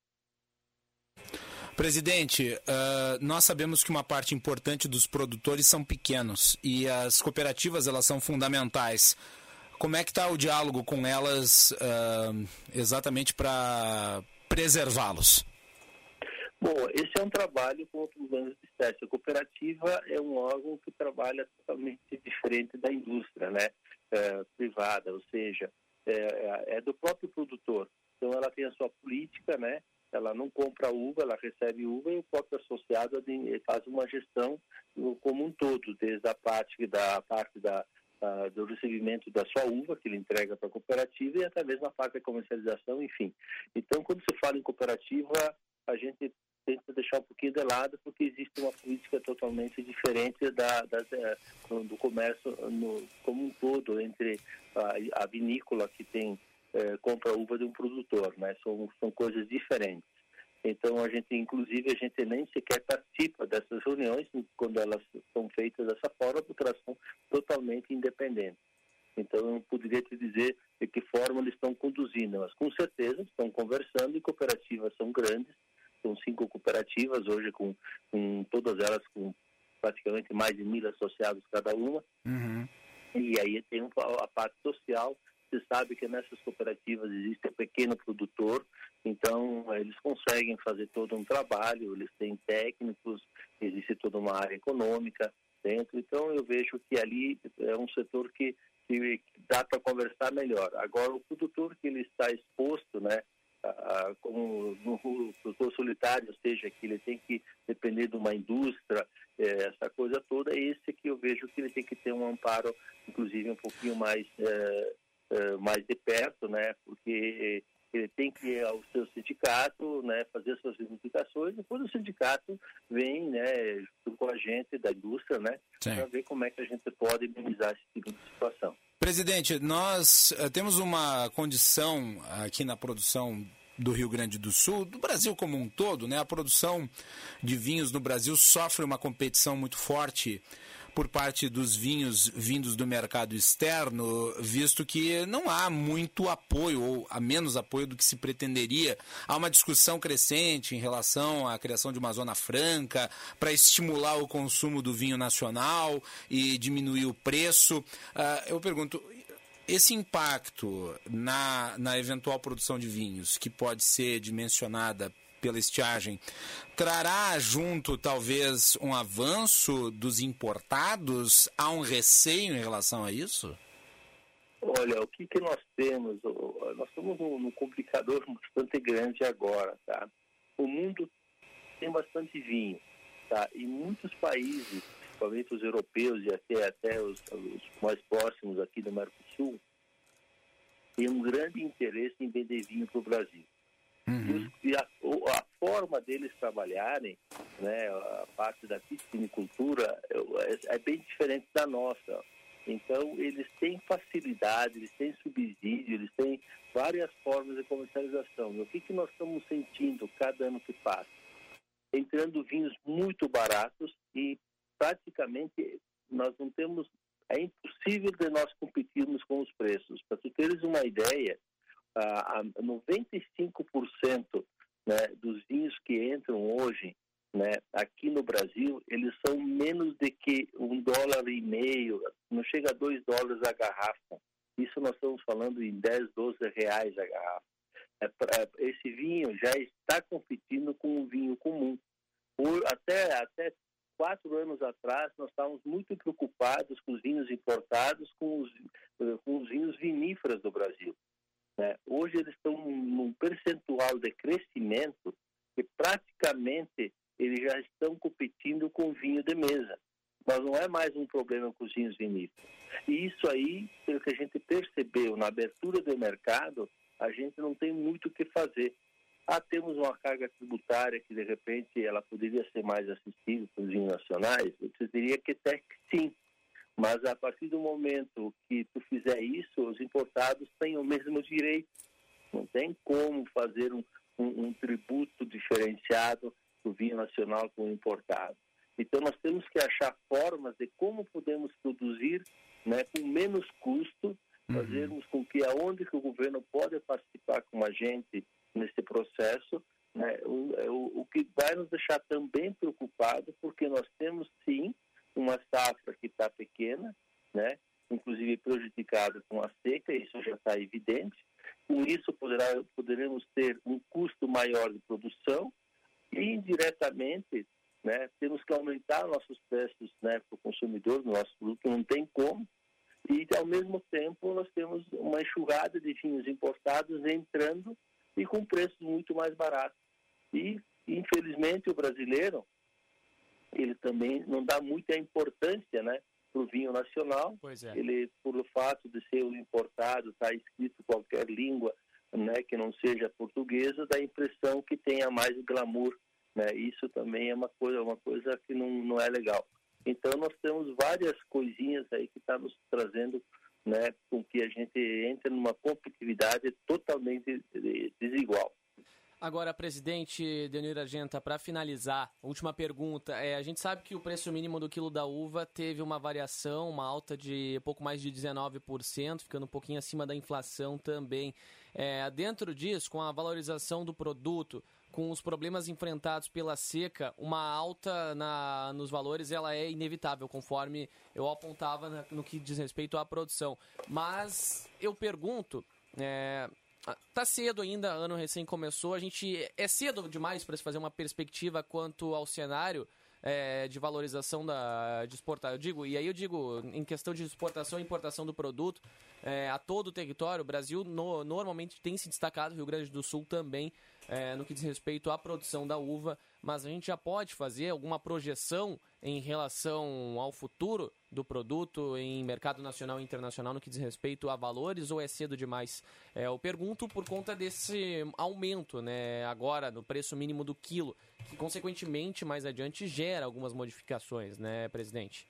[SPEAKER 4] Presidente, uh, nós sabemos que uma parte importante dos produtores são pequenos e as cooperativas elas são fundamentais. Como é que está o diálogo com elas uh, exatamente para preservá-los?
[SPEAKER 9] Bom, esse é um trabalho com outros espécie. A cooperativa é um órgão que trabalha totalmente diferente da indústria né, é, privada, ou seja, é, é, é, do próprio produtor. Então, ela tem a sua política, né, ela não compra uva, ela recebe uva e o próprio associado faz uma gestão como um todo, desde a parte da, parte da, do recebimento da sua uva, que ele entrega para a cooperativa, e até mesmo a parte da comercialização, enfim. Então, quando se fala em cooperativa, a gente tenta deixar um pouquinho de lado, porque existe uma política totalmente diferente da, da, da do comércio no, como um todo, entre a, a vinícola que tem é, compra uva de um produtor, né? São, são coisas diferentes. Então a gente, inclusive, a gente nem sequer participa dessas reuniões quando elas são feitas dessa forma, porque elas são totalmente independentes. Então eu não poderia te dizer de que forma eles estão conduzindo, mas com certeza estão conversando e cooperativas são grandes são cinco cooperativas hoje com, com todas elas com praticamente mais de mil associados cada uma. Uhum. E aí tem a parte social. Você sabe que nessas cooperativas existe o pequeno produtor, então eles conseguem fazer todo um trabalho, eles têm técnicos, existe toda uma área econômica dentro. Então eu vejo que ali é um setor que, que dá para conversar melhor. Agora o produtor que ele está exposto, né, como no produtor solitário, seja, que ele tem que depender de uma indústria, é, essa coisa toda, é esse que eu vejo que ele tem que ter um amparo, inclusive um pouquinho mais, é, é, mais de perto, né? Porque ele tem que ir ao seu sindicato, né, fazer suas reivindicações, depois o sindicato vem, né, junto com a gente da indústria, né, para ver como é que a gente pode minimizar esse tipo de situação.
[SPEAKER 4] Presidente, nós uh, temos uma condição aqui na produção do Rio Grande do Sul, do Brasil como um todo, né? A produção de vinhos no Brasil sofre uma competição muito forte por parte dos vinhos vindos do mercado externo, visto que não há muito apoio, ou há menos apoio do que se pretenderia. Há uma discussão crescente em relação à criação de uma zona franca para estimular o consumo do vinho nacional e diminuir o preço. Uh, eu pergunto, esse impacto na, na eventual produção de vinhos, que pode ser dimensionada pela estiagem, trará junto talvez um avanço dos importados? Há um receio em relação a isso?
[SPEAKER 9] Olha, o que, que nós temos? Nós estamos num, complicador bastante grande agora, tá? O mundo tem bastante vinho, tá? E muitos países, principalmente os europeus e até, até os, os mais próximos aqui do Mercosul, têm um grande interesse em vender vinho para o Brasil. Uhum. E a, a, forma deles trabalharem, né, a parte da piscinicultura, é, é, bem diferente da nossa. Então, eles têm facilidade, eles têm subsídio, eles têm várias formas de comercialização. E o que, que nós estamos sentindo cada ano que passa? Entrando vinhos muito baratos e praticamente nós não temos. É impossível de nós competirmos com os preços. Para tu teres uma ideia, a 95% né, dos vinhos que entram hoje né, aqui no Brasil, eles são menos de que um dólar e meio, não chega a dois dólares a garrafa. Isso nós estamos falando em 10, 12 reais a garrafa. É, é, esse vinho já está competindo com o vinho comum. Por, até, até quatro anos atrás, nós estávamos muito preocupados com os vinhos importados, com os, com os vinhos viníferos do Brasil. Né? Hoje eles estão num percentual de crescimento que praticamente eles já estão competindo com vinho de mesa. Mas não é mais um problema com os vinhos viníferos. E isso aí, pelo que a gente percebeu na abertura do mercado, a gente não tem muito o que fazer. Ah, temos uma carga tributária que, de repente, ela poderia ser mais acessível para os vinhos nacionais? Eu diria que até que sim. Mas a partir do momento que tu fizer isso, os importados têm o mesmo direito. Não tem como fazer um, um, um tributo diferenciado do vinho nacional com o importado. Então nós temos que achar formas de como podemos produzir né, com menos custo, uhum. fazermos com que aonde que o governo pode participar com a gente nesse processo, né, o, é o, o que vai nos deixar também preocupado, porque nós temos sim uma safra que está pequena, né, inclusive prejudicada com a seca, isso já está evidente. Com isso poderá, poderemos ter um custo maior de produção, e indiretamente, né, temos que aumentar nossos preços né, para o consumidor, no nosso produto, não tem como. E, ao mesmo tempo, nós temos uma enxurrada de vinhos importados entrando e com preços muito mais baratos. E, infelizmente, o brasileiro, ele também não dá muita importância né, para o vinho nacional.
[SPEAKER 3] É.
[SPEAKER 9] Ele, por o fato de ser um importado, está escrito qualquer língua, né, que não seja portuguesa, dá a impressão que tenha mais glamour. Né? Isso também é uma coisa, uma coisa que não, não é legal. Então nós temos várias coisinhas aí que está nos trazendo né, com que a gente entre numa competitividade totalmente desigual.
[SPEAKER 3] Agora, presidente Denir Argenta, para finalizar, última pergunta. É, a gente sabe que o preço mínimo do quilo da uva teve uma variação, uma alta de pouco mais de 19%, ficando um pouquinho acima da inflação também. É, dentro disso, com a valorização do produto, com os problemas enfrentados pela seca, uma alta na, nos valores ela é inevitável, conforme eu apontava no que diz respeito à produção. Mas eu pergunto, é, tá cedo ainda, ano recém começou. A gente é cedo demais para se fazer uma perspectiva quanto ao cenário é, de valorização da de exportação. Eu digo, e aí eu digo em questão de exportação e importação do produto é, a todo o território. O Brasil no, normalmente tem se destacado, Rio Grande do Sul também é, no que diz respeito à produção da uva, mas a gente já pode fazer alguma projeção em relação ao futuro do produto em mercado nacional e internacional no que diz respeito a valores ou é cedo demais? É, eu pergunto por conta desse aumento, né, agora no preço mínimo do quilo, que consequentemente mais adiante gera algumas modificações, né, presidente?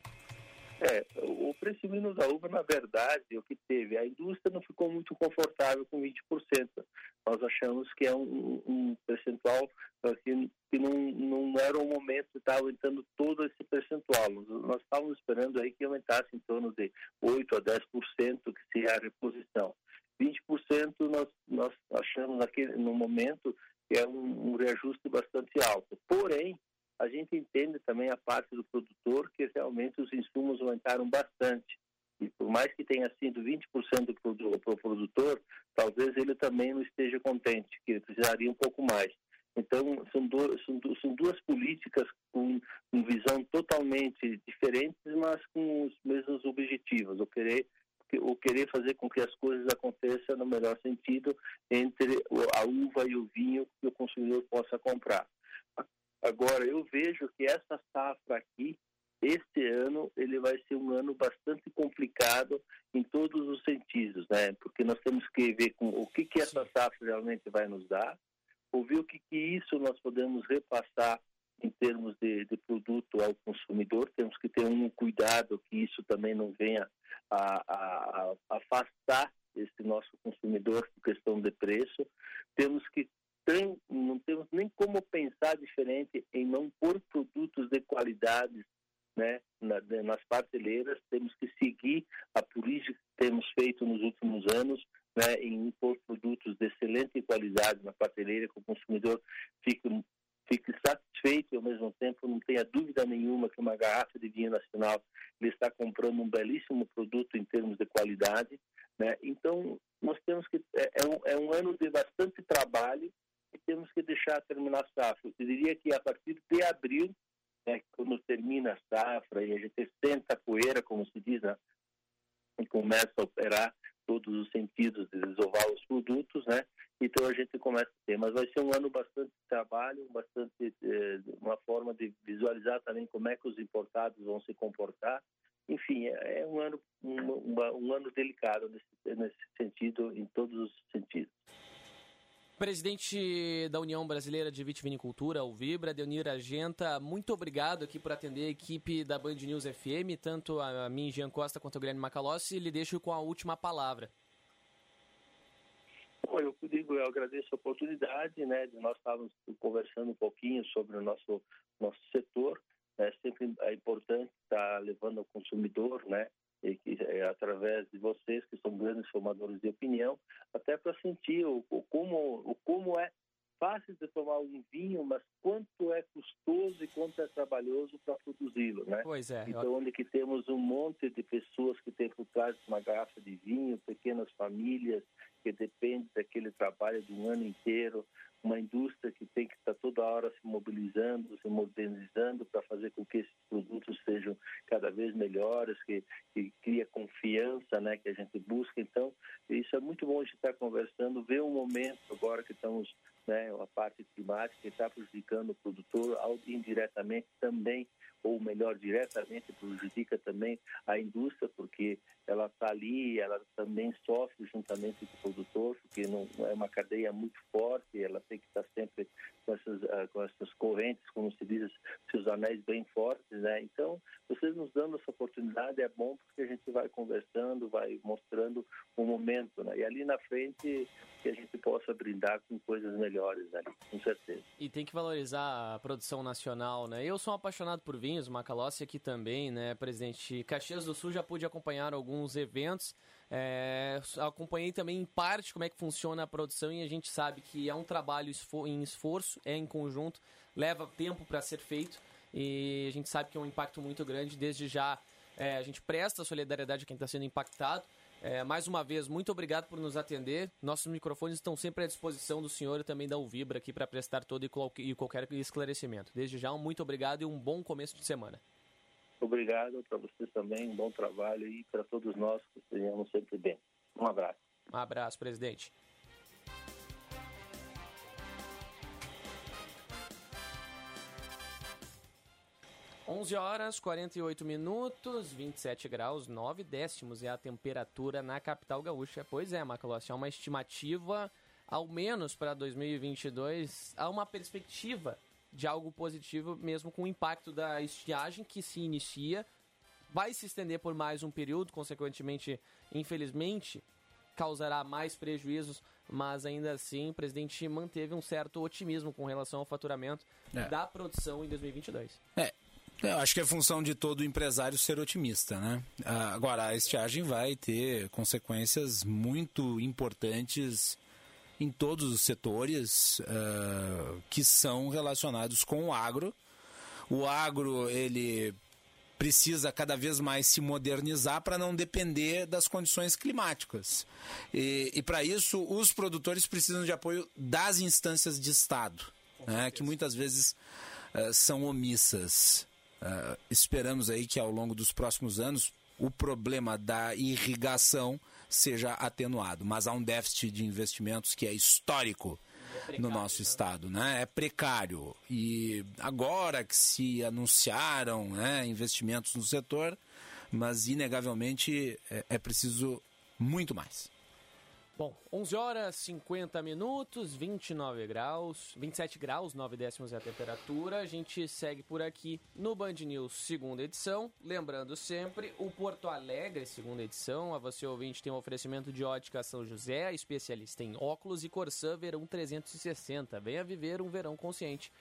[SPEAKER 9] É, o preço mínimo da uva, na verdade, o que teve, a indústria não ficou muito confortável com 20%. Nós achamos que é um, um percentual que, que não, não era o momento de estar aumentando todo esse percentual. Nós estávamos esperando aí que aumentasse em torno de 8% a 10%, que seria a reposição. 20% nós, nós achamos naquele, no momento que é um, um reajuste bastante alto. Porém, a gente entende também a parte do produtor que realmente os insumos aumentaram bastante. E por mais que tenha sido 20% para o produtor, talvez ele também não esteja contente, que ele precisaria um pouco mais. Então, são, do, são, são duas políticas com, com visão totalmente diferentes, mas com os mesmos objetivos. O querer o querer fazer com que as coisas aconteçam no melhor sentido entre a uva e o vinho que o consumidor possa comprar. Agora, eu vejo que essa safra aqui, este ano, ele vai ser um ano bastante complicado em todos os sentidos, né? Porque nós temos que ver com o que, que essa safra realmente vai nos dar, ouvir o que, que isso nós podemos repassar em termos de, de, produto ao consumidor. Temos que ter um cuidado que isso também não venha a, a, a afastar esse nosso consumidor por questão de preço. Temos que tem, não temos nem como pensar diferente em não pôr produtos de qualidade né, na, nas prateleiras. Temos que seguir a política que temos feito nos últimos anos né, em impor produtos de excelente qualidade na prateleira, que o consumidor fique, fique satisfeito e, ao mesmo tempo, não tenha dúvida nenhuma que uma garrafa de vinho nacional ele está comprando um belíssimo produto em termos de qualidade. Né? Então, nós temos que. É, é, um, é um ano de bastante trabalho e temos que deixar terminar a safra. Eu diria que a partir de abril, né, quando termina a safra e a gente senta a poeira, como se diz, né, e começa a operar todos os sentidos de desovar os produtos, né? Então a gente começa a ter, mas vai ser um ano bastante trabalho, bastante eh, uma forma de visualizar também como é que os importados vão se comportar. Enfim, é, é um ano um, um, ano delicado nesse, nesse sentido, em todos os sentidos.
[SPEAKER 3] Presidente da União Brasileira de Vitivinicultura, o Vibra, Deunir Argenta, muito obrigado aqui por atender a equipe da Band News FM, tanto a mim, Jean Costa, quanto o Guilherme Macalossi, e lhe deixo com a última palavra.
[SPEAKER 9] Bom, eu digo, eu agradeço a oportunidade, né, de nós estávamos conversando um pouquinho sobre o nosso, nosso setor, é sempre é importante estar levando ao consumidor, né, e que é, através de vocês que são grandes formadores de opinião, até para sentir o, o, como o como é fácil de tomar um vinho, mas quanto é custoso e quanto é trabalhoso para produzi-lo, né?
[SPEAKER 3] Pois é.
[SPEAKER 9] Então, eu... onde que temos um monte de pessoas que têm por trás de uma garrafa de vinho, pequenas famílias que dependem daquele trabalho de um ano inteiro, uma indústria que tem que estar toda hora se mobilizando, se modernizando para fazer com que esses produtos sejam cada vez melhores, que, que cria confiança, né, que a gente busca. Então, isso é muito bom de estar conversando, ver um momento agora que estamos, né, a parte climática que está prejudicando o produtor indiretamente também ou melhor, diretamente prejudica também a indústria, porque ela está ali, ela também sofre juntamente com o produtor, porque não é uma cadeia muito forte, ela tem que estar sempre com essas, ah, com essas correntes, como se diz, seus anéis bem fortes, né? Então, vocês nos dando essa oportunidade é bom porque a gente vai conversando, vai mostrando o momento, né? E ali na frente que a gente possa brindar com coisas melhores ali, com certeza.
[SPEAKER 3] E tem que valorizar a produção nacional, né? Eu sou um apaixonado por vinhos, Macalossi aqui também, né, presidente? Caxias do Sul já pude acompanhar alguns eventos, é, acompanhei também em parte como é que funciona a produção e a gente sabe que é um trabalho em esforço, é em conjunto, leva tempo para ser feito e a gente sabe que é um impacto muito grande. Desde já é, a gente presta solidariedade a quem está sendo impactado é, mais uma vez, muito obrigado por nos atender. Nossos microfones estão sempre à disposição do senhor e também da Uvibra aqui para prestar todo e qualquer esclarecimento. Desde já, um muito obrigado e um bom começo de semana.
[SPEAKER 9] Obrigado para vocês também, um bom trabalho e para todos nós que estejamos sempre bem. Um abraço.
[SPEAKER 3] Um abraço, presidente. 11 horas 48 minutos, 27 graus, 9 décimos é a temperatura na capital gaúcha. Pois é, Macalossi, há uma estimativa, ao menos para 2022, há uma perspectiva de algo positivo, mesmo com o impacto da estiagem que se inicia, vai se estender por mais um período, consequentemente, infelizmente, causará mais prejuízos, mas ainda assim o presidente manteve um certo otimismo com relação ao faturamento é. da produção em 2022.
[SPEAKER 4] É, eu acho que é função de todo empresário ser otimista, né? Ah, agora, a estiagem vai ter consequências muito importantes em todos os setores uh, que são relacionados com o agro. O agro, ele precisa cada vez mais se modernizar para não depender das condições climáticas. E, e para isso, os produtores precisam de apoio das instâncias de Estado, né, que muitas vezes uh, são omissas. Uh, esperamos aí que ao longo dos próximos anos o problema da irrigação seja atenuado, mas há um déficit de investimentos que é histórico é no nosso né? estado, né? É precário e agora que se anunciaram né, investimentos no setor, mas inegavelmente é, é preciso muito mais.
[SPEAKER 3] Bom, 11 horas 50 minutos, 29 graus, 27 graus, 9 décimos é a temperatura. A gente segue por aqui no Band News, segunda edição. Lembrando sempre, o Porto Alegre, segunda edição. A você ouvinte tem um oferecimento de ótica São José, especialista em óculos e Corsã Verão 360. Venha viver um verão consciente.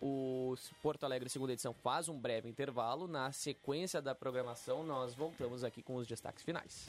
[SPEAKER 3] O Porto Alegre, segunda edição, faz um breve intervalo. Na sequência da programação, nós voltamos aqui com os destaques finais.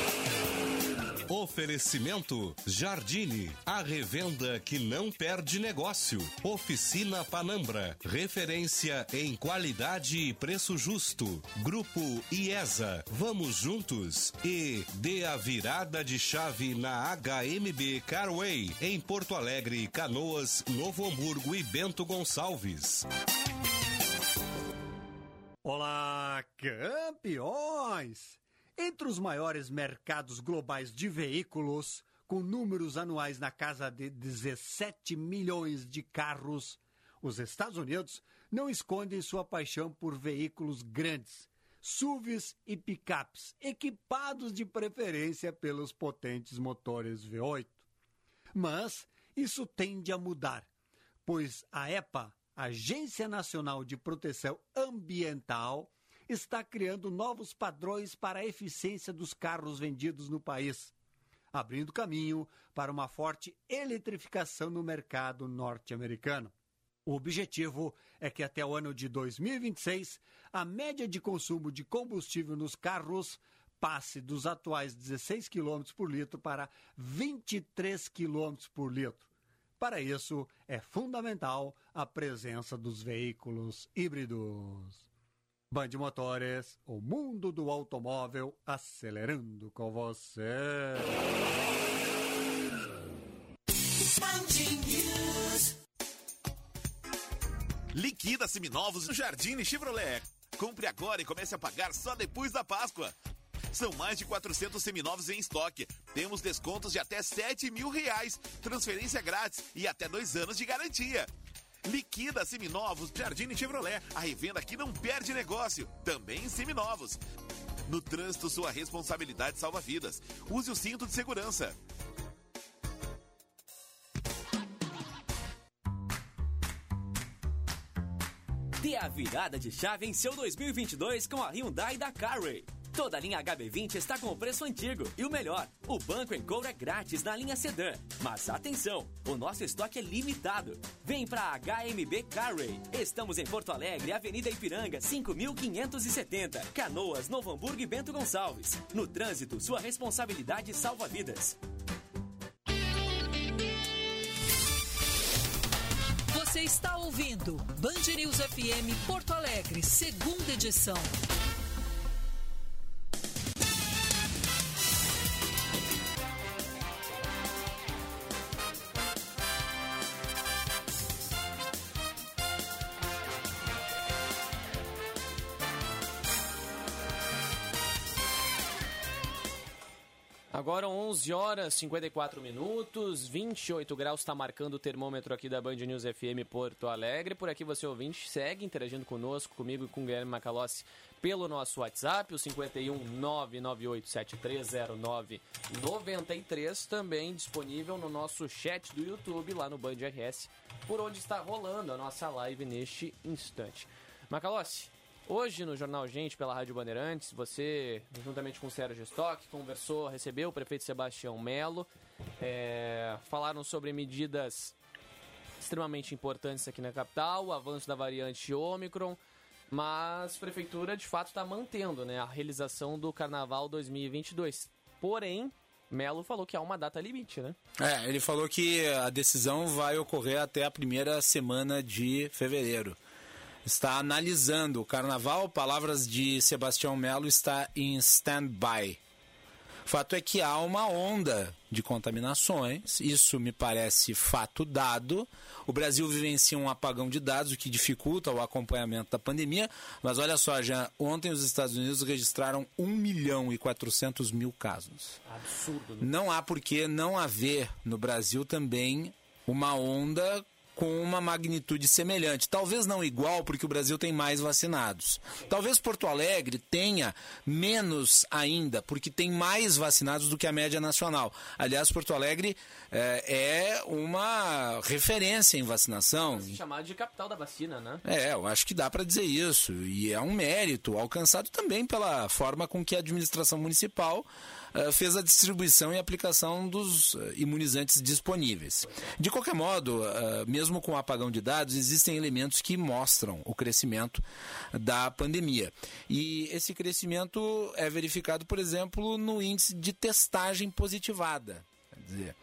[SPEAKER 10] Oferecimento Jardine, a revenda que não perde negócio. Oficina Panambra, referência em qualidade e preço justo. Grupo IESA, vamos juntos. E dê a virada de chave na HMB Carway, em Porto Alegre, Canoas, Novo Hamburgo e Bento Gonçalves.
[SPEAKER 11] Olá, campeões! Entre os maiores mercados globais de veículos, com números anuais na casa de 17 milhões de carros, os Estados Unidos não escondem sua paixão por veículos grandes, SUVs e picapes, equipados de preferência pelos potentes motores V8. Mas isso tende a mudar, pois a EPA, Agência Nacional de Proteção Ambiental, está criando novos padrões para a eficiência dos carros vendidos no país, abrindo caminho para uma forte eletrificação no mercado norte-americano. O objetivo é que até o ano de 2026, a média de consumo de combustível nos carros passe dos atuais 16 km por litro para 23 km por litro. Para isso, é fundamental a presença dos veículos híbridos. Band Motores, o mundo do automóvel acelerando com você.
[SPEAKER 6] Liquida seminovos no Jardine Chevrolet. Compre agora e comece a pagar só depois da Páscoa. São mais de 400 seminovos em estoque. Temos descontos de até 7 mil reais, transferência grátis e até dois anos de garantia. Liquida seminovos Jardine Chevrolet, a revenda que não perde negócio, também em seminovos. No trânsito, sua responsabilidade salva vidas. Use o cinto de segurança.
[SPEAKER 12] Dê a virada de chave em seu 2022 com a Hyundai da Carway. Toda a linha HB20 está com o preço antigo e o melhor, o banco em couro é grátis na linha sedã. Mas atenção, o nosso estoque é limitado. Vem para HMB Carway. Estamos em Porto Alegre, Avenida Ipiranga, 5570, Canoas, Novo Hamburgo e Bento Gonçalves. No trânsito, sua responsabilidade salva vidas.
[SPEAKER 1] Você está ouvindo Band News FM Porto Alegre, segunda edição.
[SPEAKER 3] Agora 11 horas 54 minutos, 28 graus está marcando o termômetro aqui da Band News FM Porto Alegre. Por aqui você ouvinte segue interagindo conosco, comigo e com o Guilherme Macalossi pelo nosso WhatsApp, o 51 998730993, também disponível no nosso chat do YouTube lá no Band RS, por onde está rolando a nossa live neste instante. Macalossi, Hoje, no Jornal Gente, pela Rádio Bandeirantes, você, juntamente com o Sérgio Stock, conversou, recebeu o prefeito Sebastião Melo, é, falaram sobre medidas extremamente importantes aqui na capital, o avanço da variante Ômicron, mas a prefeitura, de fato, está mantendo né, a realização do Carnaval 2022. Porém, Melo falou que há uma data limite, né?
[SPEAKER 4] É, ele falou que a decisão vai ocorrer até a primeira semana de fevereiro está analisando o carnaval. Palavras de Sebastião Melo está em stand-by. Fato é que há uma onda de contaminações, isso me parece fato dado. O Brasil vivencia um apagão de dados, o que dificulta o acompanhamento da pandemia. Mas olha só, já ontem os Estados Unidos registraram 1 milhão e 400 mil casos.
[SPEAKER 3] Absurdo. Né?
[SPEAKER 4] Não há por que não haver no Brasil também uma onda com uma magnitude semelhante. Talvez não igual, porque o Brasil tem mais vacinados. Talvez Porto Alegre tenha menos ainda, porque tem mais vacinados do que a média nacional. Aliás, Porto Alegre é, é uma referência em vacinação.
[SPEAKER 3] Se chamar de capital da vacina, né?
[SPEAKER 4] É, eu acho que dá para dizer isso. E é um mérito alcançado também pela forma com que a administração municipal fez a distribuição e aplicação dos uh, imunizantes disponíveis. De qualquer modo, uh, mesmo com o apagão de dados, existem elementos que mostram o crescimento da pandemia. E esse crescimento é verificado, por exemplo, no índice de testagem positivada. Quer dizer,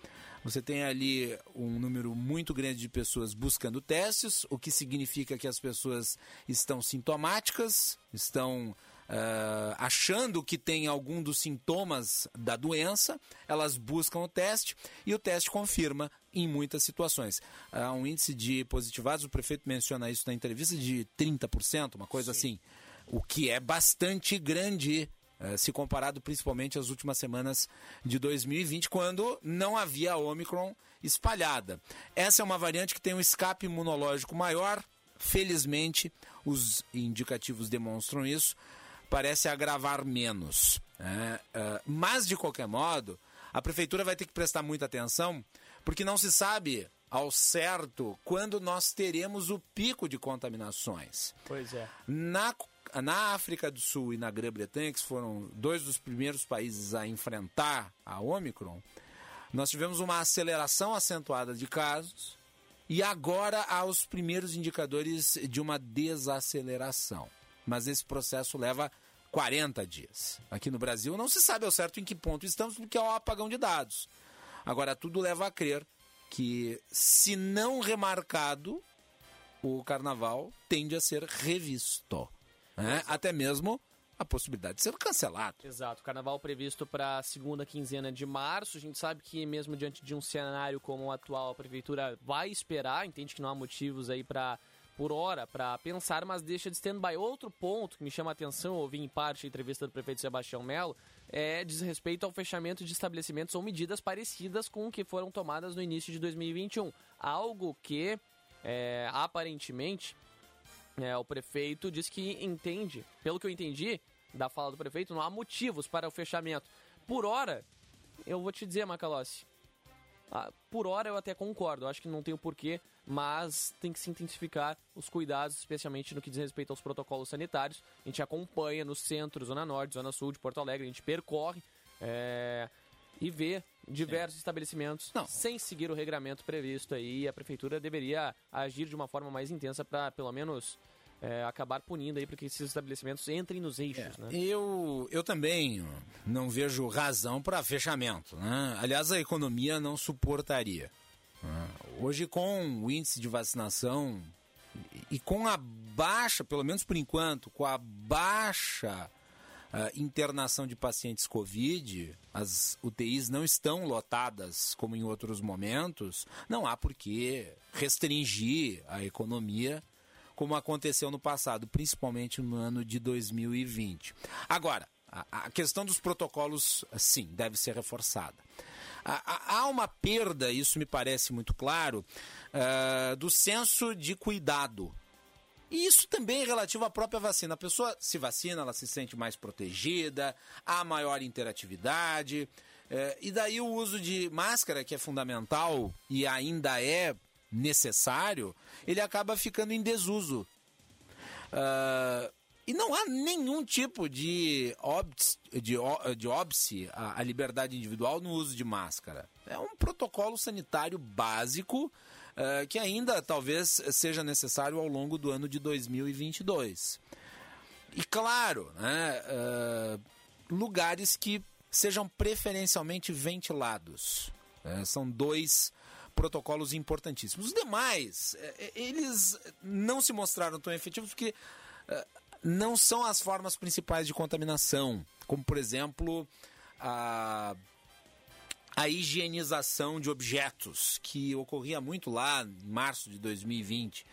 [SPEAKER 4] você tem ali um número muito grande de pessoas buscando testes, o que significa que as pessoas estão sintomáticas, estão uh, achando que tem algum dos sintomas da doença, elas buscam o teste e o teste confirma em muitas situações. Há um índice de positivados, o prefeito menciona isso na entrevista, de 30%, uma coisa Sim. assim, o que é bastante grande Uh, se comparado principalmente às últimas semanas de 2020, quando não havia a Omicron espalhada. Essa é uma variante que tem um escape imunológico maior. Felizmente, os indicativos demonstram isso parece agravar menos. Né? Uh, mas, de qualquer modo, a prefeitura vai ter que prestar muita atenção, porque não se sabe ao certo quando nós teremos o pico de contaminações.
[SPEAKER 3] Pois é.
[SPEAKER 4] Na, na África do Sul e na Grã-Bretanha, que foram dois dos primeiros países a enfrentar a Omicron, nós tivemos uma aceleração acentuada de casos e agora há os primeiros indicadores de uma desaceleração mas esse processo leva 40 dias. Aqui no Brasil não se sabe ao certo em que ponto estamos, porque é o apagão de dados. Agora, tudo leva a crer que, se não remarcado, o carnaval tende a ser revisto. Né? Até mesmo a possibilidade de ser cancelado.
[SPEAKER 3] Exato. Carnaval previsto para a segunda quinzena de março. A gente sabe que, mesmo diante de um cenário como o atual, a prefeitura vai esperar, entende que não há motivos aí para por hora para pensar, mas deixa de stand-by. Outro ponto que me chama a atenção, ouvi em parte a entrevista do prefeito Sebastião Melo, é diz respeito ao fechamento de estabelecimentos ou medidas parecidas com o que foram tomadas no início de 2021. Algo que, é, aparentemente, é, o prefeito diz que entende, pelo que eu entendi da fala do prefeito, não há motivos para o fechamento. Por hora, eu vou te dizer, Macalossi, ah, por hora eu até concordo, acho que não tem o porquê, mas tem que se intensificar os cuidados, especialmente no que diz respeito aos protocolos sanitários. A gente acompanha no centro, Zona Norte, Zona Sul de Porto Alegre, a gente percorre é, e vê diversos Sim. estabelecimentos não. sem seguir o regramento previsto aí. A prefeitura deveria agir de uma forma mais intensa para, pelo menos, é, acabar punindo aí para que esses estabelecimentos entrem nos eixos. É, né?
[SPEAKER 4] eu, eu também não vejo razão para fechamento. Né? Aliás, a economia não suportaria. Né? Hoje, com o índice de vacinação e com a baixa, pelo menos por enquanto, com a baixa uh, internação de pacientes Covid, as UTIs não estão lotadas como em outros momentos, não há por que restringir a economia como aconteceu no passado, principalmente no ano de 2020. Agora, a, questão dos protocolos, sim, deve ser reforçada. Há uma perda, isso me parece muito claro, uh, do senso de cuidado. E isso também é relativo à própria vacina. A pessoa se vacina, ela se sente mais protegida, há maior interatividade. Uh, e daí o uso de máscara, que é fundamental e ainda é necessário, ele acaba ficando em desuso. Uh, e não há nenhum tipo de óbice, de, de óbice à, à liberdade individual no uso de máscara. É um protocolo sanitário básico uh, que ainda talvez seja necessário ao longo do ano de 2022. E claro, né, uh, lugares que sejam preferencialmente ventilados. Uh, são dois protocolos importantíssimos. Os demais, é, eles não se mostraram tão efetivos porque é, não são as formas principais de contaminação, como por exemplo a, a higienização de objetos, que ocorria muito lá em março de 2020.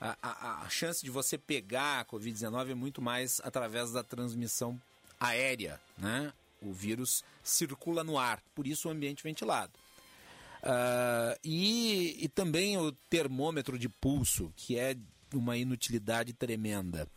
[SPEAKER 4] A, a, a chance de você pegar a Covid-19 é muito mais através da transmissão aérea, né? O vírus circula no ar, por isso o ambiente ventilado. Uh, e, e também o termômetro de pulso, que é uma inutilidade tremenda.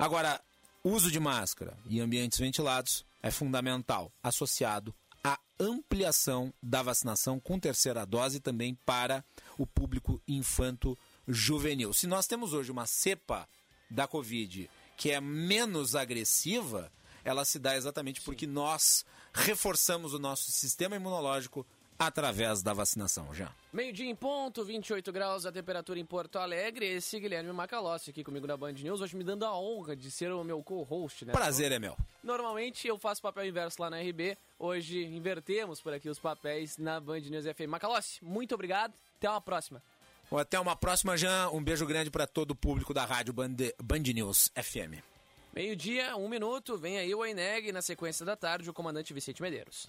[SPEAKER 4] Agora, uso de máscara e ambientes ventilados é fundamental, associado à ampliação da vacinação com terceira dose também para o público infanto-juvenil. Se nós temos hoje uma cepa da Covid que é menos agressiva, ela se dá exatamente porque nós reforçamos o nosso sistema imunológico através da vacinação já.
[SPEAKER 3] Meio-dia em ponto, 28 graus a temperatura em Porto Alegre. Esse é Guilherme Macalossi aqui comigo na Band News, hoje me dando a honra de ser o meu co-host, né?
[SPEAKER 4] Prazer é meu.
[SPEAKER 3] Normalmente eu faço papel inverso lá na RB, hoje invertemos por aqui os papéis na Band News FM. Macalossi, muito obrigado, até uma próxima.
[SPEAKER 4] Até uma próxima, Jean. Um beijo grande para todo o público da rádio Band, Band News FM.
[SPEAKER 3] Meio-dia, um minuto, vem aí o Aineg na sequência da tarde, o comandante Vicente Medeiros.